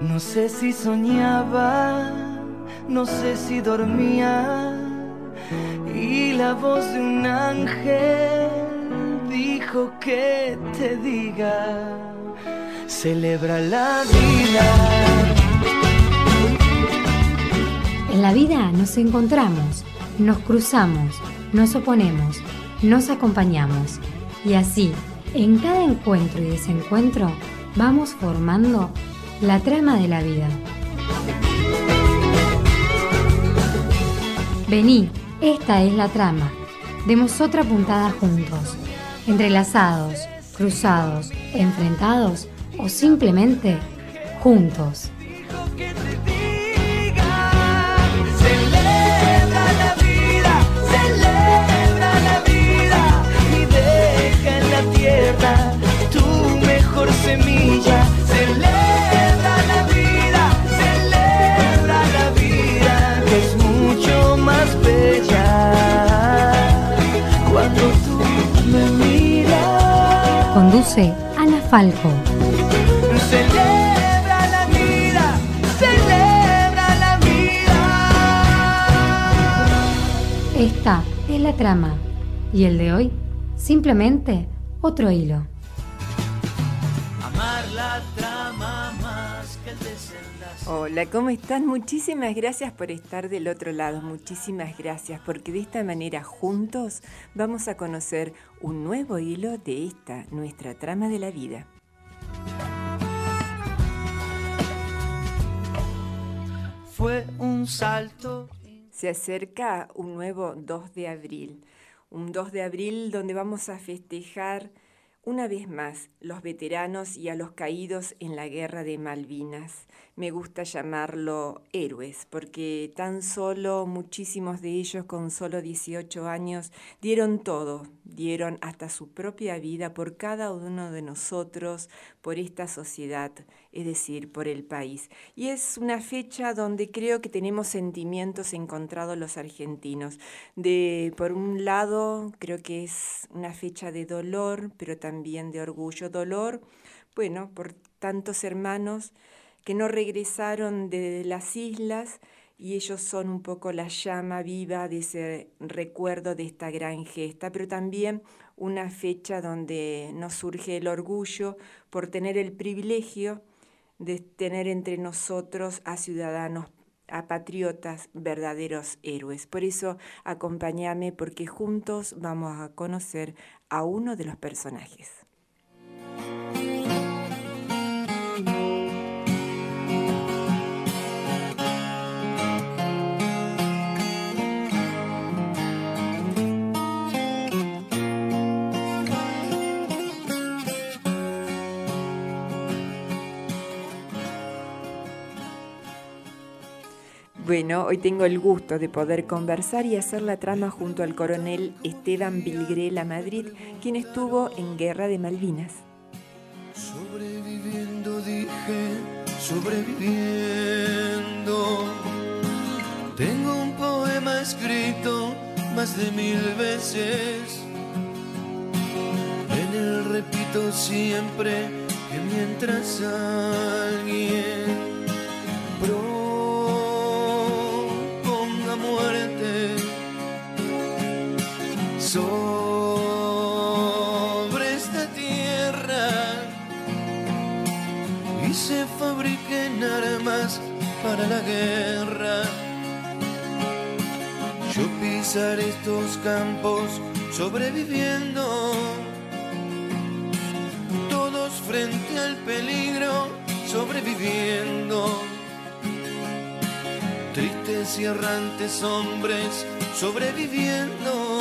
No sé si soñaba, no sé si dormía, y la voz de un ángel dijo que te diga, celebra la vida. En la vida nos encontramos, nos cruzamos, nos oponemos, nos acompañamos y así, en cada encuentro y desencuentro, vamos formando la trama de la vida. Vení, esta es la trama. Demos otra puntada juntos, entrelazados, cruzados, enfrentados o simplemente juntos. Tu mejor semilla. Conduce Ana Falco. Celebra la vida, celebra la vida. Esta es la trama y el de hoy, simplemente otro hilo. Hola, ¿cómo están? Muchísimas gracias por estar del otro lado, muchísimas gracias, porque de esta manera juntos vamos a conocer un nuevo hilo de esta, nuestra trama de la vida. Fue un salto. Se acerca un nuevo 2 de abril, un 2 de abril donde vamos a festejar una vez más los veteranos y a los caídos en la guerra de Malvinas. Me gusta llamarlo héroes, porque tan solo muchísimos de ellos con solo 18 años dieron todo, dieron hasta su propia vida por cada uno de nosotros, por esta sociedad, es decir, por el país. Y es una fecha donde creo que tenemos sentimientos encontrados los argentinos. De por un lado, creo que es una fecha de dolor, pero también de orgullo. Dolor, bueno, por tantos hermanos que no regresaron de las islas y ellos son un poco la llama viva de ese recuerdo de esta gran gesta, pero también una fecha donde nos surge el orgullo por tener el privilegio de tener entre nosotros a ciudadanos, a patriotas, verdaderos héroes. Por eso acompáñame porque juntos vamos a conocer a uno de los personajes. Bueno, hoy tengo el gusto de poder conversar y hacer la trama junto al coronel Esteban Vilgrela Madrid, quien estuvo en Guerra de Malvinas. Sobreviviendo, dije, sobreviviendo. Tengo un poema escrito más de mil veces. En él repito siempre que mientras alguien estos campos sobreviviendo, todos frente al peligro sobreviviendo. Tristes y errantes hombres. Sobreviviendo.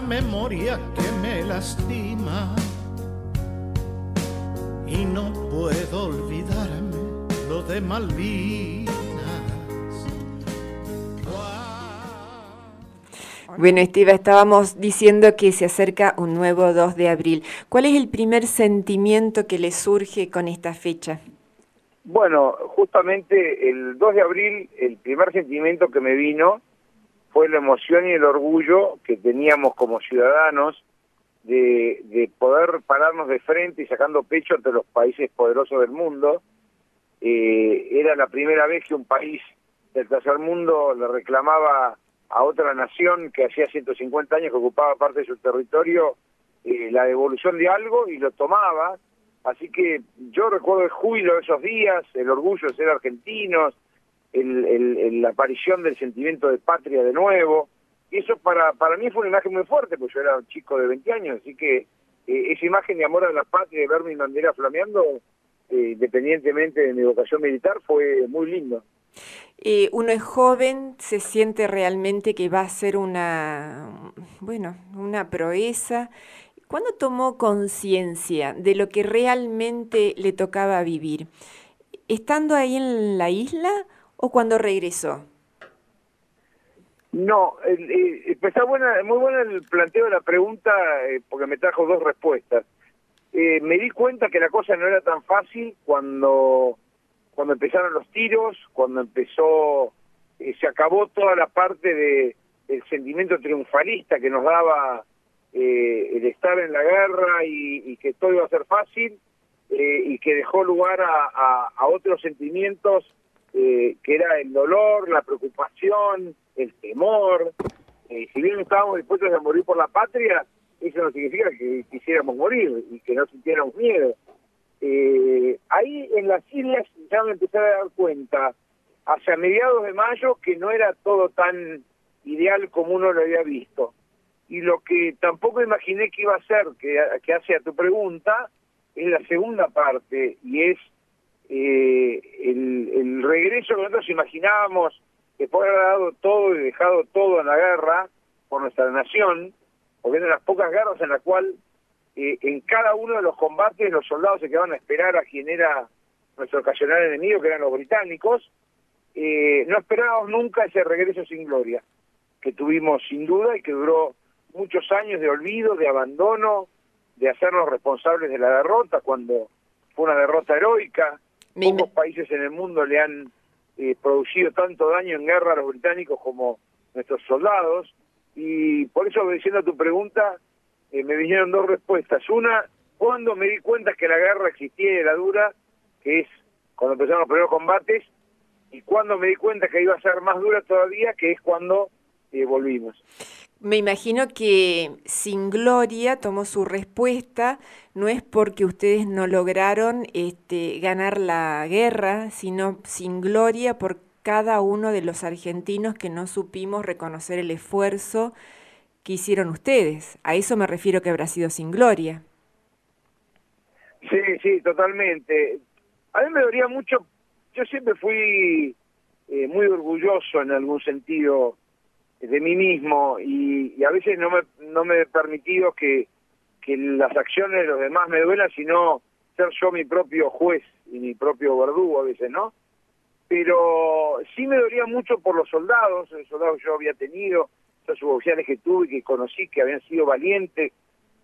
Memoria que me lastima y no puedo olvidarme lo de Malvinas. Bueno, Estiva, estábamos diciendo que se acerca un nuevo 2 de abril. ¿Cuál es el primer sentimiento que le surge con esta fecha? Bueno, justamente el 2 de abril, el primer sentimiento que me vino fue la emoción y el orgullo que teníamos como ciudadanos de, de poder pararnos de frente y sacando pecho ante los países poderosos del mundo. Eh, era la primera vez que un país del tercer mundo le reclamaba a otra nación que hacía 150 años que ocupaba parte de su territorio eh, la devolución de algo y lo tomaba Así que yo recuerdo el júbilo de esos días, el orgullo de ser argentinos, la aparición del sentimiento de patria de nuevo. Eso para, para mí fue una imagen muy fuerte, porque yo era un chico de 20 años, así que eh, esa imagen de amor a la patria, de ver mi bandera flameando, eh, independientemente de mi vocación militar, fue muy lindo. Eh, uno es joven, se siente realmente que va a ser una, bueno, una proeza ¿Cuándo tomó conciencia de lo que realmente le tocaba vivir? ¿Estando ahí en la isla o cuando regresó? No, eh, está buena, muy buena el planteo de la pregunta eh, porque me trajo dos respuestas. Eh, me di cuenta que la cosa no era tan fácil cuando cuando empezaron los tiros, cuando empezó, se acabó toda la parte de el sentimiento triunfalista que nos daba eh, el estar en la guerra y, que todo iba a ser fácil eh, y que dejó lugar a, otros sentimientos eh, que era el dolor, la preocupación, el temor. si bien estábamos dispuestos a morir por la patria, eso no significa que quisiéramos morir y que no sintiéramos miedo. ahí en las islas ya me empecé a dar cuenta, hacia mediados de mayo, que no era todo tan ideal como uno lo había visto y lo que tampoco imaginé que iba a ser, que, que hace a tu pregunta, es la segunda parte, y es eh, el, regreso que nosotros imaginábamos después de haber dado todo y dejado todo en la guerra por nuestra nación, porque eran las pocas guerras en las cual eh, en cada uno de los combates los soldados se quedaban a esperar a quien era nuestro ocasional enemigo, que eran los británicos, eh, no esperábamos nunca ese regreso sin gloria, que tuvimos sin duda y que duró muchos años de olvido, de abandono, de hacernos responsables de la derrota cuando fue una derrota heroica. Pocos países en el mundo le han eh, producido tanto daño en guerra a los británicos como nuestros soldados. Y por eso, obedeciendo a tu pregunta, eh, me vinieron dos respuestas. Una, cuando me di cuenta que la guerra existía y era dura, que es cuando empezaron los primeros combates, y cuando me di cuenta que iba a ser más dura todavía, que es cuando eh, volvimos. Me imagino que sin gloria tomó su respuesta, no es porque ustedes no lograron este, ganar la guerra, sino sin gloria por cada uno de los argentinos que no supimos reconocer el esfuerzo que hicieron ustedes. A eso me refiero que habrá sido sin gloria. Sí, sí, totalmente. A mí me doría mucho, yo siempre fui eh, muy orgulloso en algún sentido de mí mismo y, a veces no me, no me he permitido que, que las acciones de los demás me duelan, sino ser yo mi propio juez y mi propio verdugo a veces, ¿no? Pero sí me dolía mucho por los soldados, los soldados que yo había tenido, los suboficiales que tuve que conocí, que habían sido valientes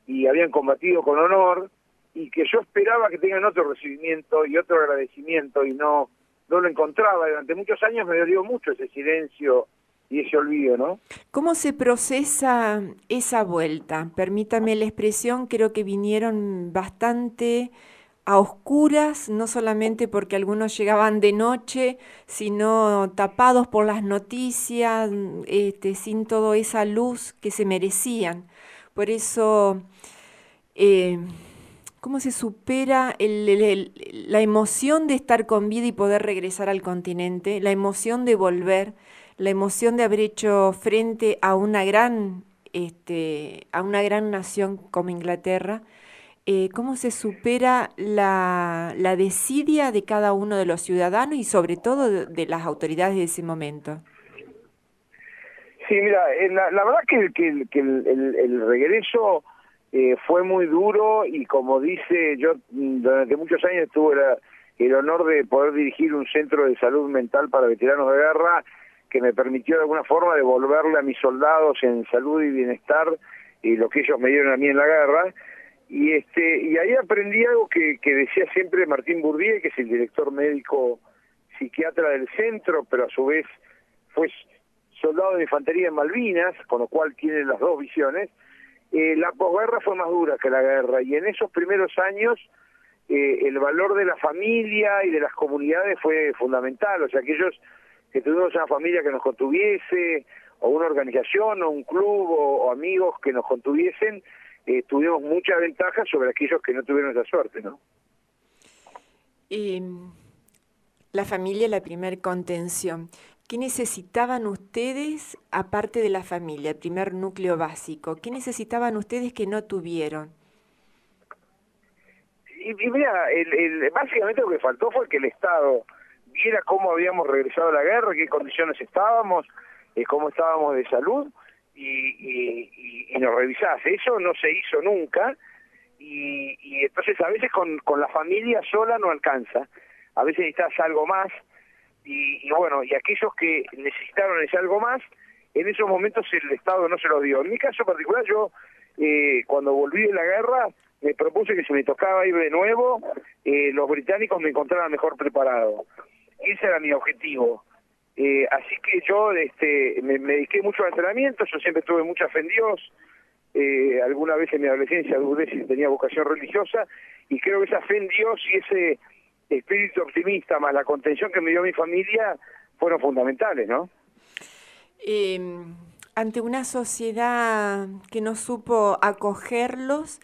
y habían combatido con honor, y que yo esperaba que tengan otro recibimiento y otro agradecimiento y no, no lo encontraba. Durante muchos años me dolió mucho ese silencio y ese olvido, ¿no? ¿Cómo se procesa esa vuelta? Permítame la expresión, creo que vinieron bastante a oscuras, no solamente porque algunos llegaban de noche, sino tapados por las noticias, este, sin toda esa luz que se merecían. Por eso, eh, ¿cómo se supera la emoción de estar con vida y poder regresar al continente, la emoción de volver? La emoción de haber hecho frente a una gran, este, a una gran nación como Inglaterra, eh, cómo se supera la, la, desidia de cada uno de los ciudadanos y sobre todo de, las autoridades de ese momento. Sí, mira, eh, la, verdad que, que, que el, el, regreso eh, fue muy duro y como dice, yo mm, durante muchos años tuve el honor de poder dirigir un centro de salud mental para veteranos de guerra que me permitió de alguna forma devolverle a mis soldados en salud y bienestar y lo que ellos me dieron a mí en la guerra. Y este y ahí aprendí algo que, decía siempre Martín Bourdieu que es el director médico psiquiatra del centro pero a su vez fue soldado de infantería en Malvinas con lo cual tiene las dos visiones. Eh, la posguerra fue más dura que la guerra y en esos primeros años eh, el valor de la familia y de las comunidades fue fundamental. O sea que ellos que tuvimos una familia que nos contuviese, o una organización, o un club, o, amigos que nos contuviesen, eh, tuvimos muchas ventajas sobre aquellos que no tuvieron esa suerte, ¿no? la familia, la primer contención. ¿Qué necesitaban ustedes, aparte de la familia, el primer núcleo básico? ¿Qué necesitaban ustedes que no tuvieron? Y, mira, el, básicamente lo que faltó fue que el Estado viera cómo habíamos regresado a la guerra, qué condiciones estábamos, eh, cómo estábamos de salud y, nos revisase. Eso no se hizo nunca y, entonces a veces con, la familia sola no alcanza. A veces necesitas algo más y, bueno, y aquellos que necesitaron ese algo más, en esos momentos el Estado no se lo dio. En mi caso particular, yo eh, cuando volví de la guerra me propuse que si me tocaba ir de nuevo, eh, los británicos me encontraran mejor preparado ese era mi objetivo. Eh, así que yo este, me, dediqué mucho al entrenamiento, yo siempre tuve mucha fe en Dios, eh, alguna vez en mi adolescencia dudé si tenía vocación religiosa, y creo que esa fe en Dios y ese espíritu optimista más la contención que me dio mi familia fueron fundamentales, ¿no? Em, ante una sociedad que no supo acogerlos,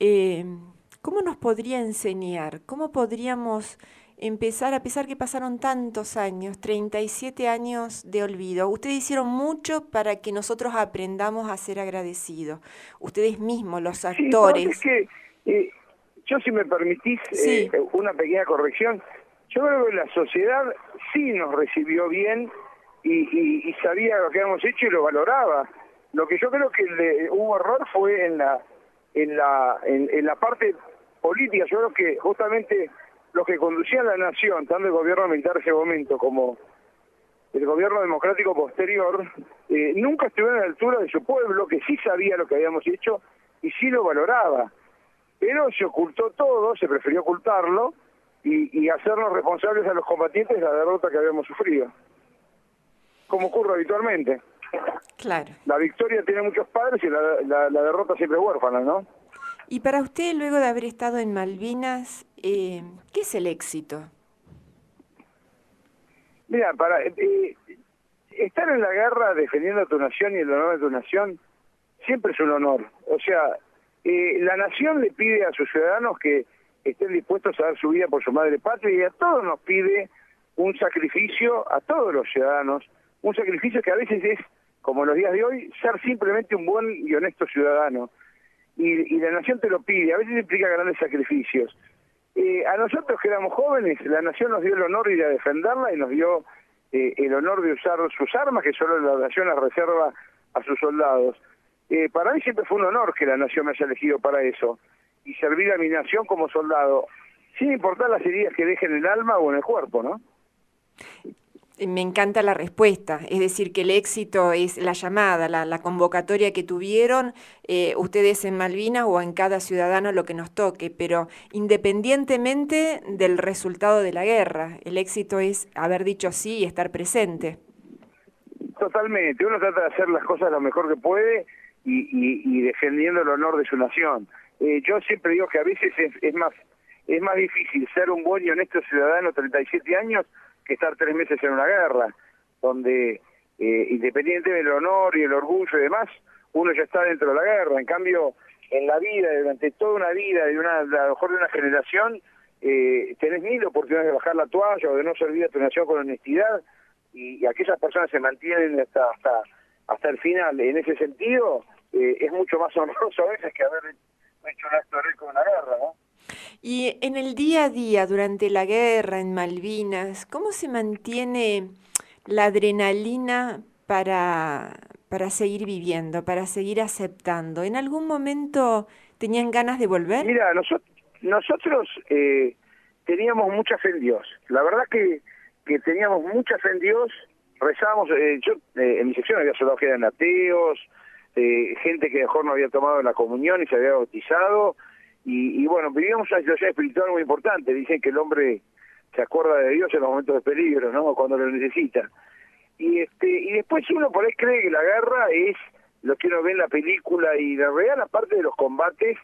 em, ¿cómo nos podría enseñar? ¿Cómo podríamos empezar, a pesar que pasaron tantos años, 37 años de olvido, ustedes hicieron mucho para que nosotros aprendamos a ser agradecidos. Ustedes mismos, los actores. Sí, es que, eh, yo si me permitís eh, una pequeña corrección, yo creo que la sociedad sí nos recibió bien y, sabía lo que habíamos hecho y lo valoraba. Lo que yo creo que le, hubo error fue en la en la en la parte política. Yo creo que justamente los que conducían la nación, tanto el gobierno militar en ese momento como el gobierno democrático posterior, eh, nunca estuvieron a la altura de su pueblo, que sí sabía lo que habíamos hecho y sí lo valoraba. Pero se ocultó todo, se prefirió ocultarlo y, y hacernos responsables a los combatientes de la derrota que habíamos sufrido. Como ocurre habitualmente. Claro. La victoria tiene muchos padres y la, la derrota siempre huérfana, ¿no? Y para usted, luego de haber estado en Malvinas, eh, ¿qué es el éxito? Mira, para eh, estar en la guerra defendiendo a tu nación y el honor de tu nación siempre es un honor. O sea, eh, la nación le pide a sus ciudadanos que estén dispuestos a dar su vida por su madre patria y a todos nos pide un sacrificio, a todos los ciudadanos, un sacrificio que a veces es, como en los días de hoy, ser simplemente un buen y honesto ciudadano y, la nación te lo pide, a veces implica grandes sacrificios. Eh, a nosotros que éramos jóvenes, la nación nos dio el honor de ir a defenderla y nos dio eh, el honor de usar sus armas, que solo la nación las reserva a sus soldados. Eh, para mí siempre fue un honor que la nación me haya elegido para eso y servir a mi nación como soldado, sin importar las heridas que dejen en el alma o en el cuerpo, ¿no? Me encanta la respuesta, es decir, que el éxito es la llamada, la, convocatoria que tuvieron eh, ustedes en Malvinas o en cada ciudadano lo que nos toque, pero independientemente del resultado de la guerra, el éxito es haber dicho sí y estar presente. Totalmente, uno trata de hacer las cosas lo mejor que puede y, defendiendo el honor de su nación. Eh, yo siempre digo que a veces es, es, más, es más difícil ser un buen y honesto ciudadano 37 años que estar tres meses en una guerra, donde eh, independiente del honor y el orgullo y demás, uno ya está dentro de la guerra. En cambio, en la vida, durante toda una vida, de una, a lo mejor de una generación, eh, tenés mil oportunidades de bajar la toalla o de no servir a tu nación con honestidad y, aquellas personas se mantienen hasta hasta hasta el final. En ese sentido, eh, es mucho más honroso a veces que haber hecho un acto heroico en la guerra, ¿no? Y en el día a día, durante la guerra, en Malvinas, ¿cómo se mantiene la adrenalina para, para seguir viviendo, para seguir aceptando? ¿En algún momento tenían ganas de volver? Mira, nosotros, nosotros eh, teníamos mucha fe en Dios. La verdad que, que teníamos mucha fe en Dios. Rezábamos, eh, yo eh, en mi sección había soldados que eran ateos, eh, gente que mejor no había tomado la comunión y se había bautizado. Y, y, bueno, vivíamos una situación espiritual muy importante. Dicen que el hombre se acuerda de Dios en los momentos de peligro, ¿no? Cuando lo necesita. Y este y después uno por ahí cree que la guerra es lo que uno ve en la película y la real, aparte de los combates,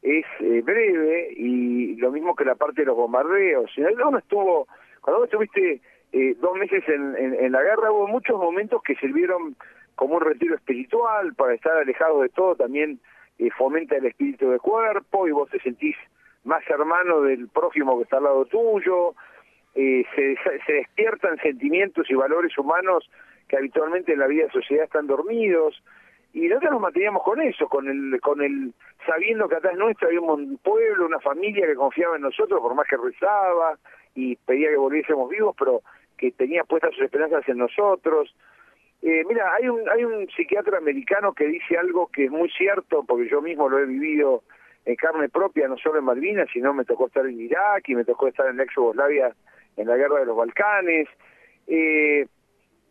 es eh, breve y lo mismo que la parte de los bombardeos. Uno estuvo, cuando vos estuviste eh, dos meses en, en, la guerra, hubo muchos momentos que sirvieron como un retiro espiritual para estar alejados de todo, también fomenta el espíritu de cuerpo y vos te sentís más hermano del prójimo que está al lado tuyo, eh, se, se despiertan sentimientos y valores humanos que habitualmente en la vida de sociedad están dormidos, y nosotros nos manteníamos con eso, con el, con el, sabiendo que atrás nuestro había un pueblo, una familia que confiaba en nosotros, por más que rezaba y pedía que volviésemos vivos, pero que tenía puestas sus esperanzas en nosotros. Eh, mira, hay un, hay un psiquiatra americano que dice algo que es muy cierto, porque yo mismo lo he vivido en carne propia, no solo en Malvinas, sino me tocó estar en Irak y me tocó estar en la ex Yugoslavia en la guerra de los Balcanes. Eh,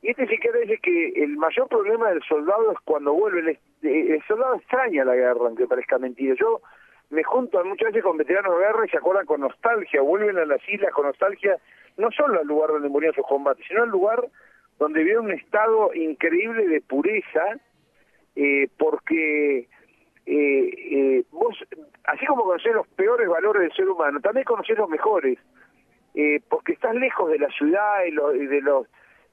y este psiquiatra dice que el mayor problema del soldado es cuando vuelve. El, el soldado extraña la guerra, aunque parezca mentira. Yo me junto muchas veces con veteranos de guerra y se acuerdan con nostalgia, vuelven a las islas con nostalgia, no solo al lugar donde murieron sus combates, sino al lugar donde vieron un estado increíble de pureza, eh, porque eh, eh, vos, así como conocés los peores valores del ser humano, también conocés los mejores, porque estás lejos de la ciudad y, lo, y de los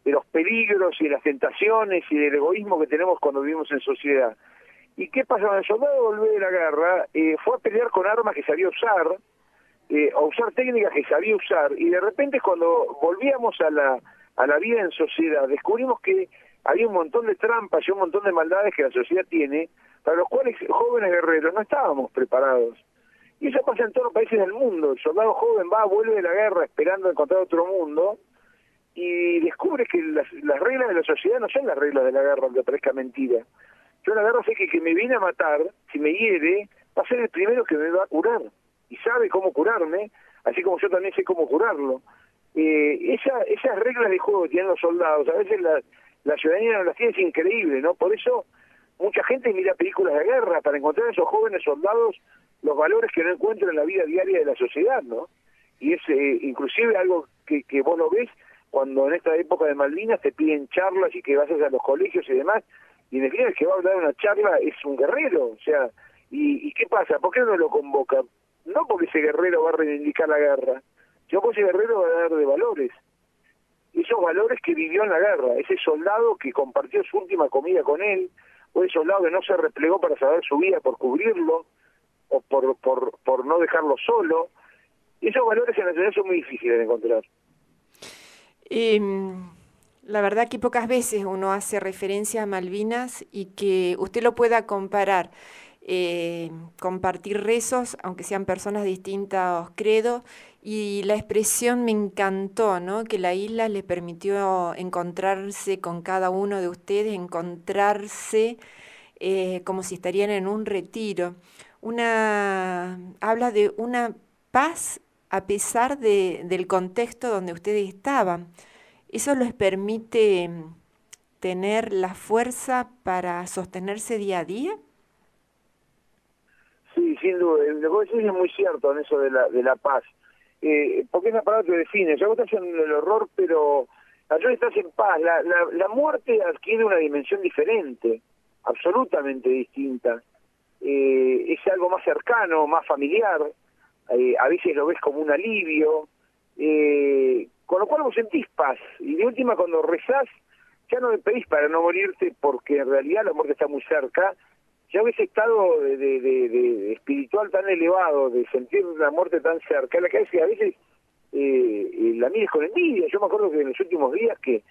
de los peligros y las tentaciones y del egoísmo que tenemos cuando vivimos en sociedad. ¿Y qué pasa? Cuando el soldado volvió de la guerra, eh, fue a pelear con armas que sabía usar, eh, a usar técnicas que sabía usar, y de repente cuando volvíamos a la, a la vida en sociedad, descubrimos que había un montón de trampas y un montón de maldades que la sociedad tiene, para los cuales jóvenes guerreros no estábamos preparados. Y eso pasa en todos los países del mundo. El soldado joven va, vuelve de la guerra esperando encontrar otro mundo, y descubre que las, las, reglas de la sociedad no son las reglas de la guerra, aunque parezca mentira. Yo en la guerra sé que que me viene a matar, si me hiere, va a ser el primero que me va a curar. Y sabe cómo curarme, así como yo también sé cómo curarlo. Eh, esa, esas reglas de juego que tienen los soldados, a veces la, la ciudadanía no las tiene, es increíble, ¿no? Por eso mucha gente mira películas de guerra para encontrar a esos jóvenes soldados los valores que no encuentran en la vida diaria de la sociedad, ¿no? Y es eh, inclusive algo que, que vos lo ves cuando en esta época de Malvinas te piden charlas y que vayas a los colegios y demás, y en definitiva el que va a dar una charla es un guerrero, o sea, ¿y, y qué pasa? ¿Por qué no lo convoca? No porque ese guerrero va a reivindicar la guerra, ese guerrero va a dar de valores. Esos valores que vivió en la guerra, ese soldado que compartió su última comida con él, o ese soldado que no se replegó para saber su vida por cubrirlo, o por, por, por no dejarlo solo. Esos valores en la ciudad son muy difíciles de encontrar. Eh, la verdad que pocas veces uno hace referencia a Malvinas y que usted lo pueda comparar, eh, compartir rezos, aunque sean personas de distintos y la expresión me encantó, ¿no? Que la isla le permitió encontrarse con cada uno de ustedes, encontrarse eh, como si estarían en un retiro. Una habla de una paz a pesar de, del contexto donde ustedes estaban. Eso les permite mm, tener la fuerza para sostenerse día a día. Sin duda. Lo que decís es muy cierto en eso de la, de la paz. Eh, porque es una palabra que define. Ya vos estás en el horror, pero allá estás en paz. La, la, la muerte adquiere una dimensión diferente, absolutamente distinta. Eh, es algo más cercano, más familiar eh, a veces lo ves como un alivio, eh, con lo cual vos sentís paz. Y de última, cuando rezás, ya no me pedís para no morirte, porque en realidad la muerte está muy cerca. Ya ese estado de, espiritual tan elevado, de sentir la muerte tan cerca, la que a veces eh, eh, la mires con envidia. Yo me acuerdo que en los últimos días, que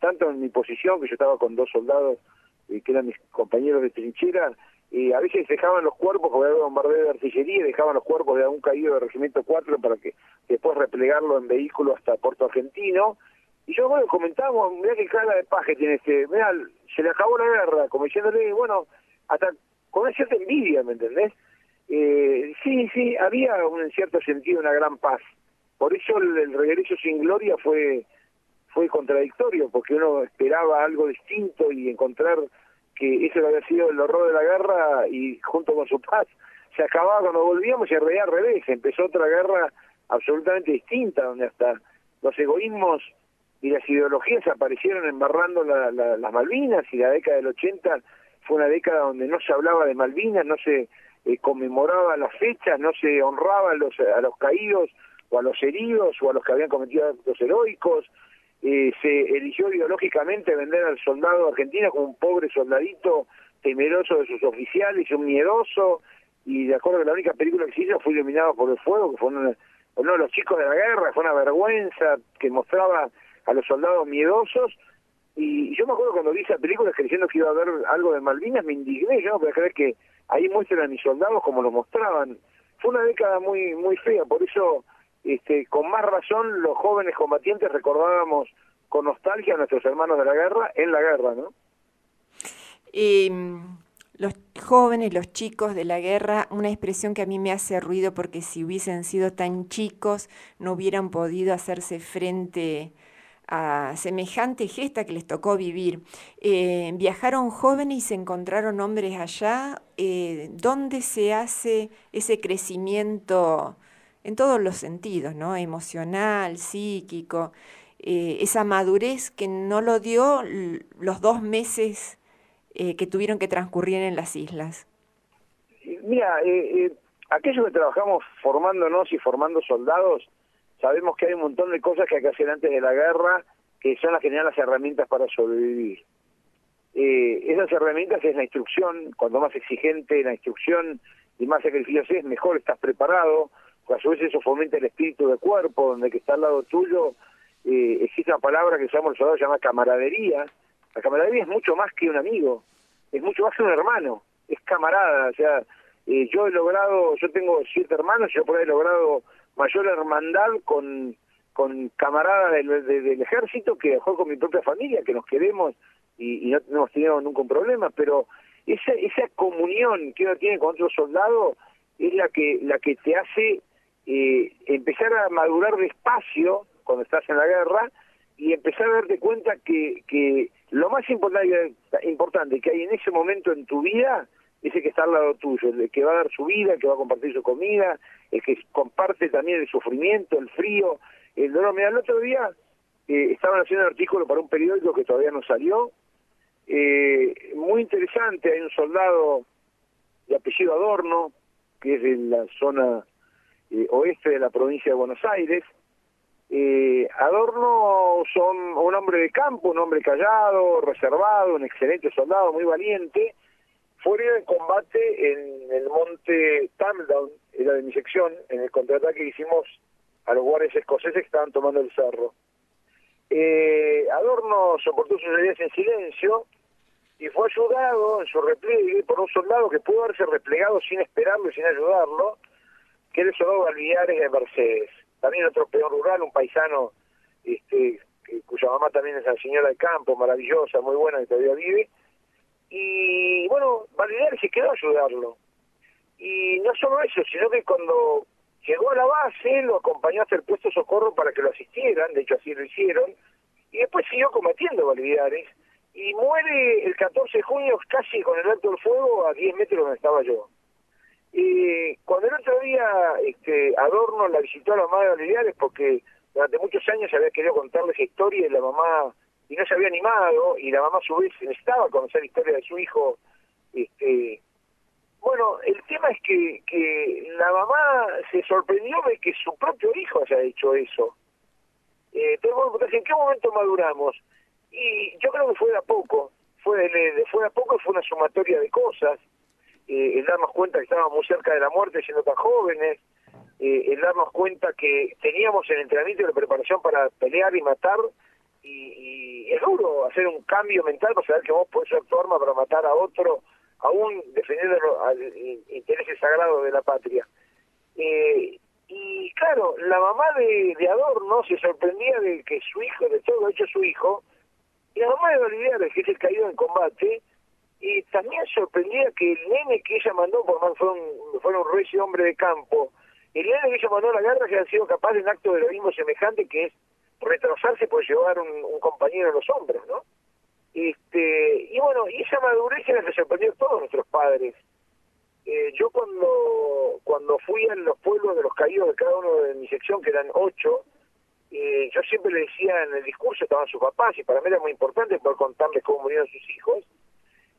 tanto en mi posición, que yo estaba con dos soldados eh, que eran mis compañeros de trinchera, y a veces dejaban los cuerpos, porque había bombardeo de artillería, dejaban los cuerpos de algún caído del Regimiento 4 para que después replegarlo en vehículo hasta Puerto Argentino. Y yo, bueno, comentábamos, mirá qué cara de paje tiene este, mirá, se le acabó la guerra, como diciéndole, bueno, hasta con una cierta envidia, ¿me entendés? Eh, sí, sí, había un, en cierto sentido una gran paz. Por eso el, regreso sin gloria fue fue contradictorio, porque uno esperaba algo distinto y encontrar que eso había sido el horror de la guerra y junto con su paz se acababa cuando volvíamos y en realidad al revés, empezó otra guerra absolutamente distinta, donde hasta los egoísmos y las ideologías aparecieron embarrando la, las Malvinas y la década del 80 fue una década donde no se hablaba de Malvinas, no se eh, conmemoraba las fechas, no se honraba a los, a los caídos o a los heridos o a los que habían cometido actos heroicos, eh, se eligió ideológicamente vender al soldado argentino como un pobre soldadito temeroso de sus oficiales, un miedoso, y de acuerdo que la única película que se hizo fue Iluminado por el Fuego, que fue uno, de los chicos de la guerra, fue una vergüenza que mostraba a los soldados miedosos, y yo me acuerdo cuando vi esa película creyendo que iba a haber algo de Malvinas, me indigné, yo no podía creer que ahí muestran a mis soldados como lo mostraban. Fue una década muy muy fea, por eso este, con más razón los jóvenes combatientes recordábamos con nostalgia a nuestros hermanos de la guerra en la guerra, ¿no? los jóvenes, los chicos de la guerra, una expresión que a mí me hace ruido porque si hubiesen sido tan chicos no hubieran podido hacerse frente a semejante gesta que les tocó vivir. Eh, viajaron jóvenes y se encontraron hombres allá. Eh, ¿Dónde se hace ese crecimiento en todos los sentidos, ¿no? Emocional, psíquico, eh, esa madurez que no lo dio los dos meses eh, que tuvieron que transcurrir en las islas. Mira, aquellos que trabajamos formándonos y formando soldados, sabemos que hay un montón de cosas que hay que hacer antes de la guerra, que son las que las herramientas para sobrevivir. esas herramientas es la instrucción, cuando más exigente la instrucción y más sacrificios es, mejor estás preparado, a su vez eso fomenta el espíritu de cuerpo, donde que está al lado tuyo, eh, existe una palabra que usamos los soldados, llama camaradería. La camaradería es mucho más que un amigo, es mucho más que un hermano, es camarada, o sea, eh, yo he logrado, yo tengo siete hermanos, yo por ahí he logrado mayor hermandad con, con camaradas del, del, ejército que con mi propia familia, que nos queremos y, no, hemos tenido nunca un problema, pero esa, esa comunión que uno tiene con otro soldado es la que, la que te hace eh, empezar a madurar despacio cuando estás en la guerra y empezar a darte cuenta que, que lo más importante, importante que hay en ese momento en tu vida es el que está al lado tuyo, el que va a dar su vida, el que va a compartir su comida, el que comparte también el sufrimiento, el frío, el dolor. Mira, el otro día eh, estaban haciendo un artículo para un periódico que todavía no salió, eh, muy interesante, hay un soldado de apellido Adorno, que es de la zona eh, oeste de la provincia de Buenos Aires. Eh, Adorno son un hombre de campo, un hombre callado, reservado, un excelente soldado, muy valiente. Fue herido en combate en el monte Tamdown, era de mi sección, en el contraataque que hicimos a los guardias escoceses que estaban tomando el cerro. Eh, Adorno soportó sus heridas en silencio y fue ayudado en su repliegue por un soldado que pudo haberse replegado sin esperarlo y sin ayudarlo, que era el soldado Galviares de Mercedes. También otro peón rural, un paisano este, cuya mamá también es la señora de campo, maravillosa, muy buena, que todavía vive. Y bueno, Valviares se quedó a ayudarlo. Y no solo eso, sino que cuando llegó a la base, lo acompañó hasta el puesto de socorro para que lo asistieran, de hecho así lo hicieron, y después siguió combatiendo Valviares, y muere el 14 de junio casi con el alto del fuego a 10 metros donde estaba yo. Y cuando el otro día este, Adorno la visitó a la mamá de Olivares porque durante muchos años había querido contarle esa historia y la mamá y no se había animado y la mamá a su vez necesitaba conocer la historia de su hijo este bueno el tema es que que la mamá se sorprendió de que su propio hijo haya hecho eso. Eh, pero bueno en qué momento maduramos y yo creo que fue de a poco fue de, fue de a poco fue una sumatoria de cosas. Eh, el darnos cuenta que estábamos muy cerca de la muerte siendo tan jóvenes, eh, el darnos cuenta que teníamos el entrenamiento y la preparación para pelear y matar, y, es duro hacer un cambio mental para saber que vos podés ser tu arma para matar a otro, aún defendiendo los intereses sagrados de la patria. Eh, y claro, la mamá de, Adorno se sorprendía de que su hijo, de todo hecho su hijo, y la mamá de Olivier, que es el caído en combate, y también sorprendía que el nene que ella mandó, por más fue un, fue un recio hombre de campo, el nene que ella mandó a la guerra que ha sido capaz de un acto de heroísmo semejante que es retrasarse por llevar un, compañero a los hombros, ¿no? Este, y bueno, y esa madurez era la que sorprendió a todos nuestros padres. Eh, yo cuando cuando fui a los pueblos de los caídos de cada uno de mi sección, que eran ocho, eh, yo siempre le decía en el discurso, estaban sus papás, y para mí era muy importante poder contarles cómo murieron sus hijos,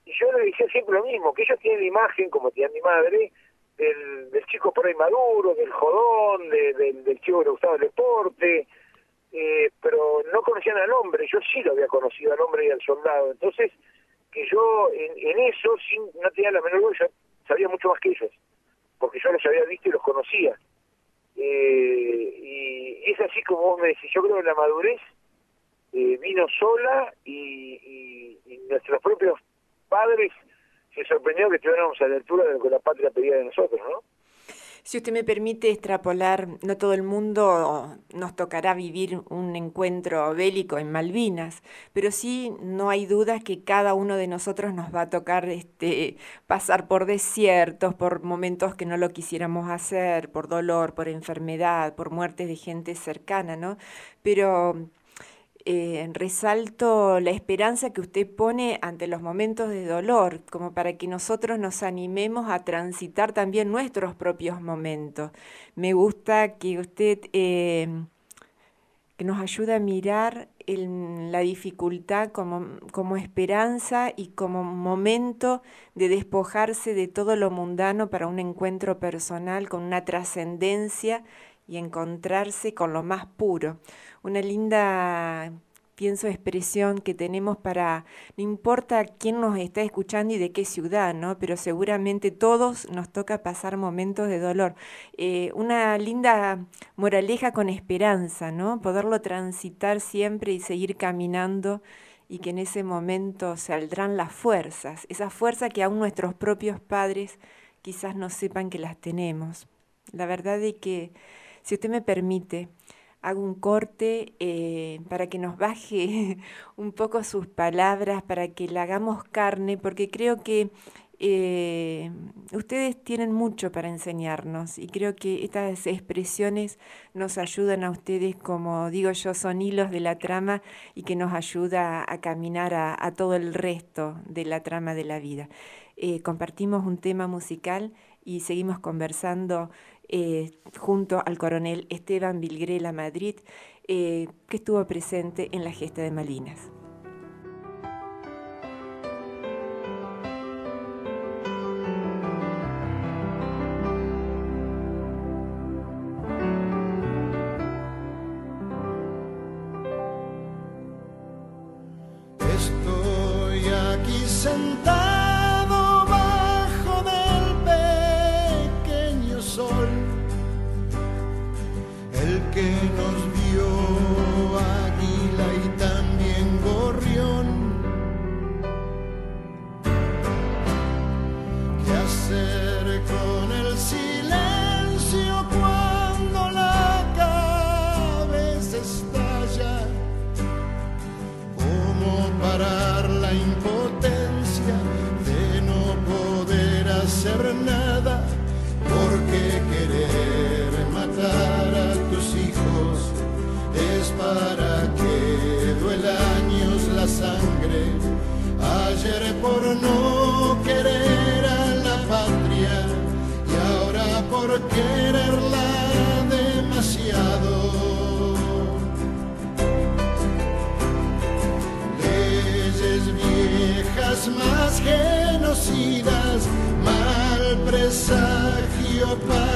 y yo le decía siempre lo mismo, que ellos tienen la imagen, como tenía mi madre, del, del chico por ahí maduro, del jodón, del chico que le gustaba el deporte, eh, pero no conocían al hombre, yo sí lo había conocido al hombre y al soldado, entonces que yo en, eso sin, no tenía la menor duda, sabía mucho más que ellos, porque yo los había visto y los conocía. Eh, y es así como vos me decís, yo creo que la madurez eh, vino sola y, y, nuestros propios padres se sorprendieron que estuviéramos a la altura de lo que la patria pedía de nosotros, ¿no? Si usted me permite extrapolar, no todo el mundo nos tocará vivir un encuentro bélico en Malvinas, pero sí no hay dudas que cada uno de nosotros nos va a tocar este, pasar por desiertos, por momentos que no lo quisiéramos hacer, por dolor, por enfermedad, por muerte de gente cercana, ¿no? Pero eh, resalto la esperanza que usted pone ante los momentos de dolor, como para que nosotros nos animemos a transitar también nuestros propios momentos. Me gusta que usted eh, que nos ayude a mirar la dificultad como, como esperanza y como momento de despojarse de todo lo mundano para un encuentro personal con una trascendencia y encontrarse con lo más puro una linda, pienso, expresión que tenemos para, no importa quién nos está escuchando y de qué ciudad, ¿no? Pero seguramente todos nos toca pasar momentos de dolor. Eh, una linda moraleja con esperanza, ¿no? Poderlo transitar siempre y seguir caminando y que en ese momento saldrán las fuerzas, esas fuerzas que aún nuestros propios padres quizás no sepan que las tenemos. La verdad es que, si usted me permite, hago un corte eh, para que nos baje un poco sus palabras, para que la hagamos carne, porque creo que eh, ustedes tienen mucho para enseñarnos y creo que estas expresiones nos ayudan a ustedes, como digo yo, son hilos de la trama y que nos ayuda a caminar a, todo el resto de la trama de la vida. Eh, compartimos un tema musical y seguimos conversando eh, junto al coronel Esteban Vilgrela Madrid, eh, que estuvo presente en la gesta de Malinas. promises. más genocidas, mal presagio para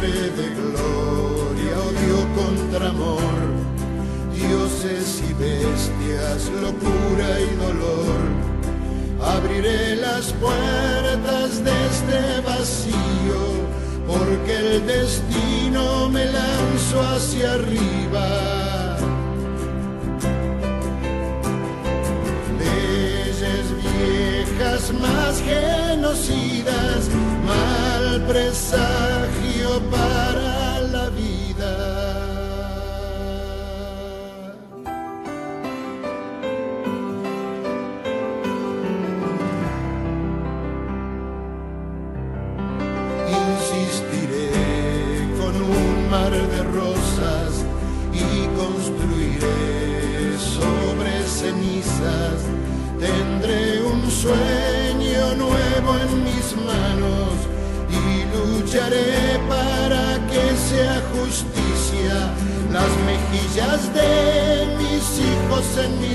de gloria, odio contra amor dioses y bestias, locura y dolor. Abriré las puertas de este vacío, porque el destino me lanzó hacia arriba. Leyes viejas más genocidas, mal presagio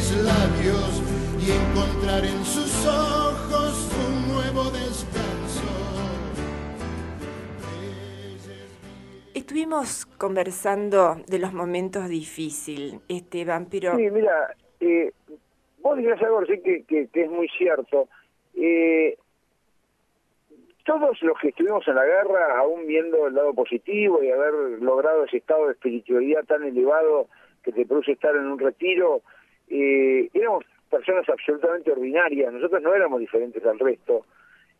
mis labios y encontrar en sus ojos un nuevo descanso. Estuvimos conversando de los momentos difíciles, este vampiro. Sí, mira, eh, vos dirás algo sí que, que, es muy cierto. Eh, todos los que estuvimos en la guerra, aún viendo el lado positivo y haber logrado ese estado de espiritualidad tan elevado que te produce estar en un retiro, eh, éramos personas absolutamente ordinarias, nosotros no éramos diferentes al resto.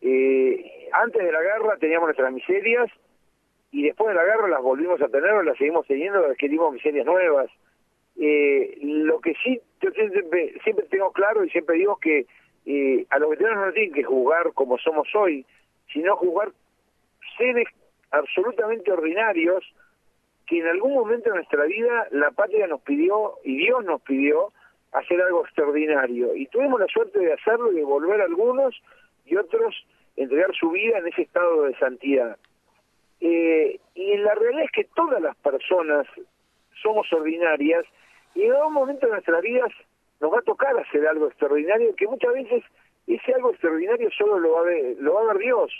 Eh, antes de la guerra teníamos nuestras miserias y después de la guerra las volvimos a tener, las seguimos teniendo, adquirimos miserias nuevas. Eh, lo que sí, yo siempre, tengo claro y siempre digo que eh, a los veteranos no tienen que jugar como somos hoy, sino jugar seres absolutamente ordinarios que en algún momento de nuestra vida la patria nos pidió y Dios nos pidió hacer algo extraordinario. Y tuvimos la suerte de hacerlo y de volver algunos y otros entregar su vida en ese estado de santidad. Eh, y la realidad es que todas las personas somos ordinarias y en algún momento de nuestras vidas nos va a tocar hacer algo extraordinario, que muchas veces ese algo extraordinario solo lo va a ver, lo va a ver Dios.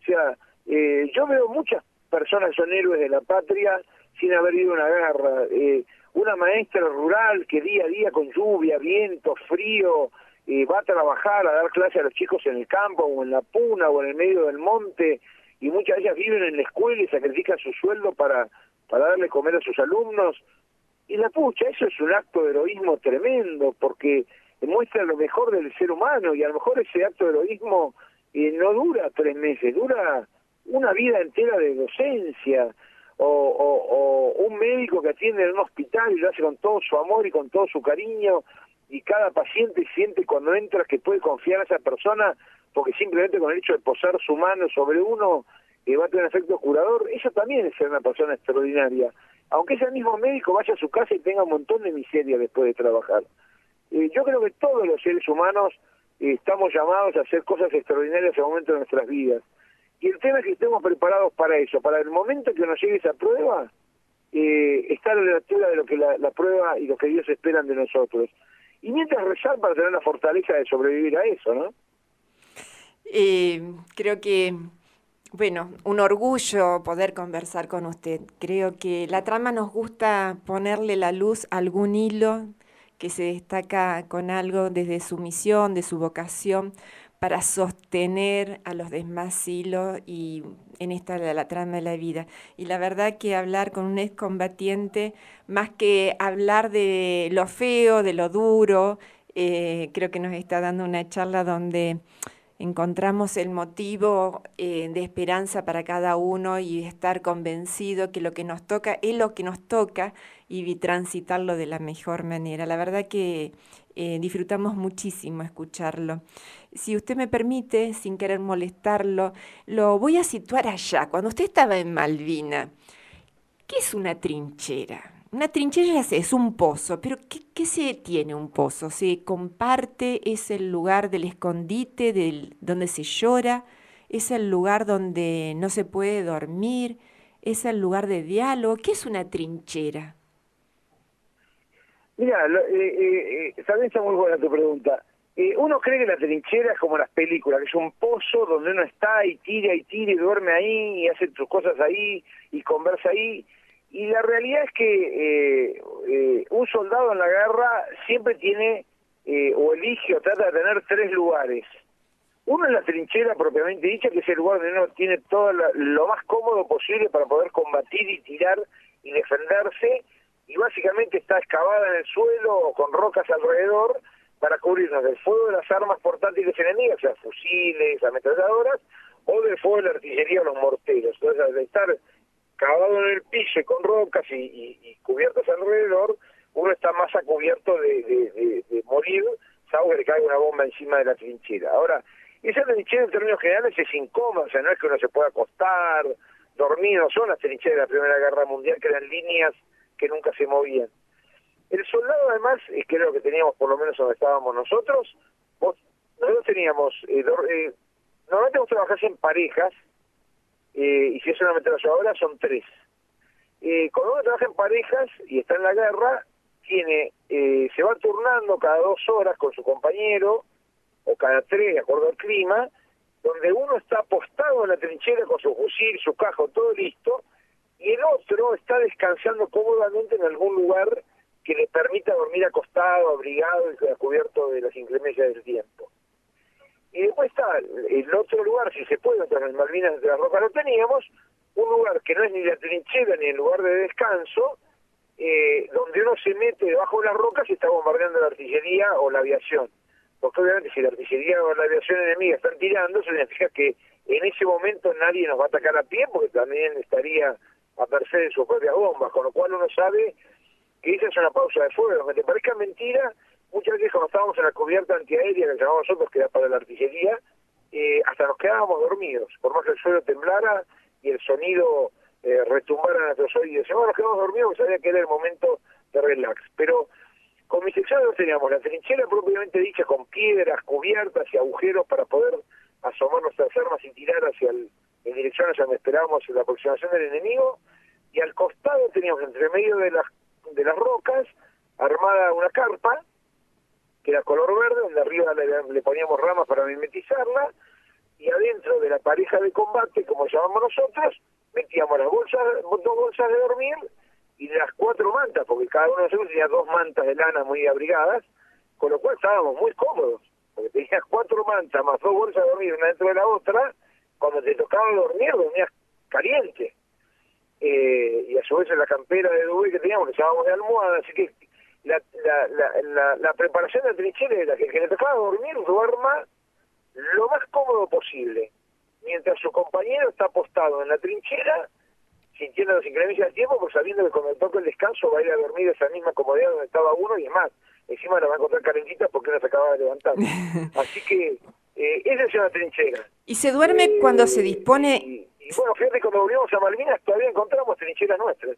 O sea, eh, yo veo muchas personas que son héroes de la patria sin haber ido a una guerra. Eh, una maestra rural que día a día con lluvia, viento, frío, eh, va a trabajar, a dar clase a los chicos en el campo o en la puna o en el medio del monte y muchas de ellas viven en la escuela y sacrifican su sueldo para, para darle comer a sus alumnos. Y la pucha, eso es un acto de heroísmo tremendo, porque muestra lo mejor del ser humano, y a lo mejor ese acto de heroísmo eh, no dura tres meses, dura una vida entera de docencia, o, un médico que atiende en un hospital y lo hace con todo su amor y con todo su cariño, y cada paciente siente cuando entra que puede confiar a esa persona, porque simplemente con el hecho de posar su mano sobre uno eh, va a tener efecto curador, eso también es ser una persona extraordinaria aunque ese mismo médico vaya a su casa y tenga un montón de miseria después de trabajar. Eh, yo creo que todos los seres humanos eh, estamos llamados a hacer cosas extraordinarias en el momento de nuestras vidas. Y el tema es que estemos preparados para eso, para el momento que nos llegue esa prueba, eh, estar a la altura de lo que la, prueba y lo que Dios esperan de nosotros. Y mientras rezar para tener la fortaleza de sobrevivir a eso, ¿no? creo que bueno, un orgullo poder conversar con usted. Creo que la trama nos gusta ponerle la luz a algún hilo que se destaca con algo desde su misión, de su vocación, para sostener a los demás hilos y en esta la trama de la vida. Y la verdad que hablar con un excombatiente, más que hablar de lo feo, de lo duro, eh, creo que nos está dando una charla donde encontramos el motivo eh, de esperanza para cada uno y estar convencido que lo que nos toca es lo que nos toca y transitarlo de la mejor manera. La verdad que eh, disfrutamos muchísimo escucharlo. Si usted me permite, sin querer molestarlo, lo voy a situar allá. Cuando usted estaba en Malvina, ¿qué es una trinchera? Una trinchera es un pozo, pero ¿qué, ¿qué, se tiene un pozo? ¿Se comparte? ¿Es el lugar del escondite, del, donde se llora? ¿Es el lugar donde no se puede dormir? ¿Es el lugar de diálogo? ¿Qué es una trinchera? Mira, eh, eh, eh, está muy buena tu pregunta. Eh, uno cree que la trinchera es como las películas, que es un pozo donde uno está y tira y tira y duerme ahí y hace sus cosas ahí y conversa ahí. Y la realidad es que eh, eh, un soldado en la guerra siempre tiene eh, o elige o trata de tener tres lugares. Uno es la trinchera propiamente dicha, que es el lugar donde uno tiene todo lo más cómodo posible para poder combatir y tirar y defenderse, y básicamente está excavada en el suelo o con rocas alrededor para cubrirnos del fuego de las armas portátiles enemigas, o sea, fusiles, ametralladoras, o del fuego de la artillería o los morteros. Entonces, de estar cavado en el piso con rocas y, y, cubiertas alrededor, uno está más a cubierto de, de, morir, salvo que le caiga una bomba encima de la trinchera. Ahora, esa trinchera en términos generales es incómoda, o sea, no es que uno se pueda acostar, dormir, no son las trincheras de la Primera Guerra Mundial, que eran líneas que nunca se movían. El soldado, además, es que lo que teníamos por lo menos donde estábamos nosotros, vos, nosotros teníamos, eh, eh, normalmente vos trabajás en parejas, eh, y si es una ametralladora son tres. Eh, cuando uno trabaja en parejas y está en la guerra, tiene eh, se va turnando cada dos horas con su compañero, o cada tres, de acuerdo al clima, donde uno está apostado en la trinchera con su fusil, su cajo, todo listo, y el otro está descansando cómodamente en algún lugar que le permita dormir acostado, abrigado y cubierto de las inclemencias del tiempo. Y después está el otro lugar, si se puede, entre las Malvinas de la Roca lo teníamos, un lugar que no es ni la trinchera ni el lugar de descanso, eh, donde uno se mete debajo de las rocas y está bombardeando la artillería o la aviación. Porque obviamente si la artillería o la aviación enemiga están tirando, significa que en ese momento nadie nos va a atacar a pie porque también estaría a merced de sus propias bombas, con lo cual uno sabe que esa es una pausa de fuego. Aunque te parezca mentira, muchas veces cuando estábamos en la cubierta antiaérea que llamamos nosotros, que era para la artillería, eh, hasta nos quedábamos dormidos, por más que el suelo temblara y el sonido eh, retumbara en nuestros oídos. Bueno, nos quedamos dormidos porque sabía que era el momento de relax. Pero con mis secciones teníamos la trinchera propiamente dicha con piedras, cubiertas y agujeros para poder asomar nuestras armas y tirar hacia el, en dirección hacia donde esperábamos la aproximación del enemigo. Y al costado teníamos entre medio de las, de las rocas armada una carpa que era color verde, donde arriba le, poníamos ramas para mimetizarla, y adentro de la pareja de combate, como llamamos nosotros, metíamos las bolsas, dos bolsas de dormir y las cuatro mantas, porque cada uno de nosotros tenía dos mantas de lana muy abrigadas, con lo cual estábamos muy cómodos, porque tenías cuatro mantas más dos bolsas de dormir una dentro de la otra, cuando te tocaba dormir dormías caliente. Eh, y a su vez en la campera de Dubé que teníamos, que llamábamos de almohada, así que la, la, la, la, preparación de la trinchera era que el que le tocaba dormir duerma lo más cómodo posible, mientras su compañero está apostado en la trinchera, sintiendo las inclemencias del tiempo, pues sabiendo que cuando toque el descanso va a ir a dormir esa misma comodidad donde estaba uno y es más, encima la va a encontrar calentita porque no se acaba de levantar. Así que eh, esa es una trinchera. ¿Y se duerme eh, cuando se dispone? Y, y, bueno, fíjate, cuando volvimos a Malvinas todavía encontramos trincheras nuestras.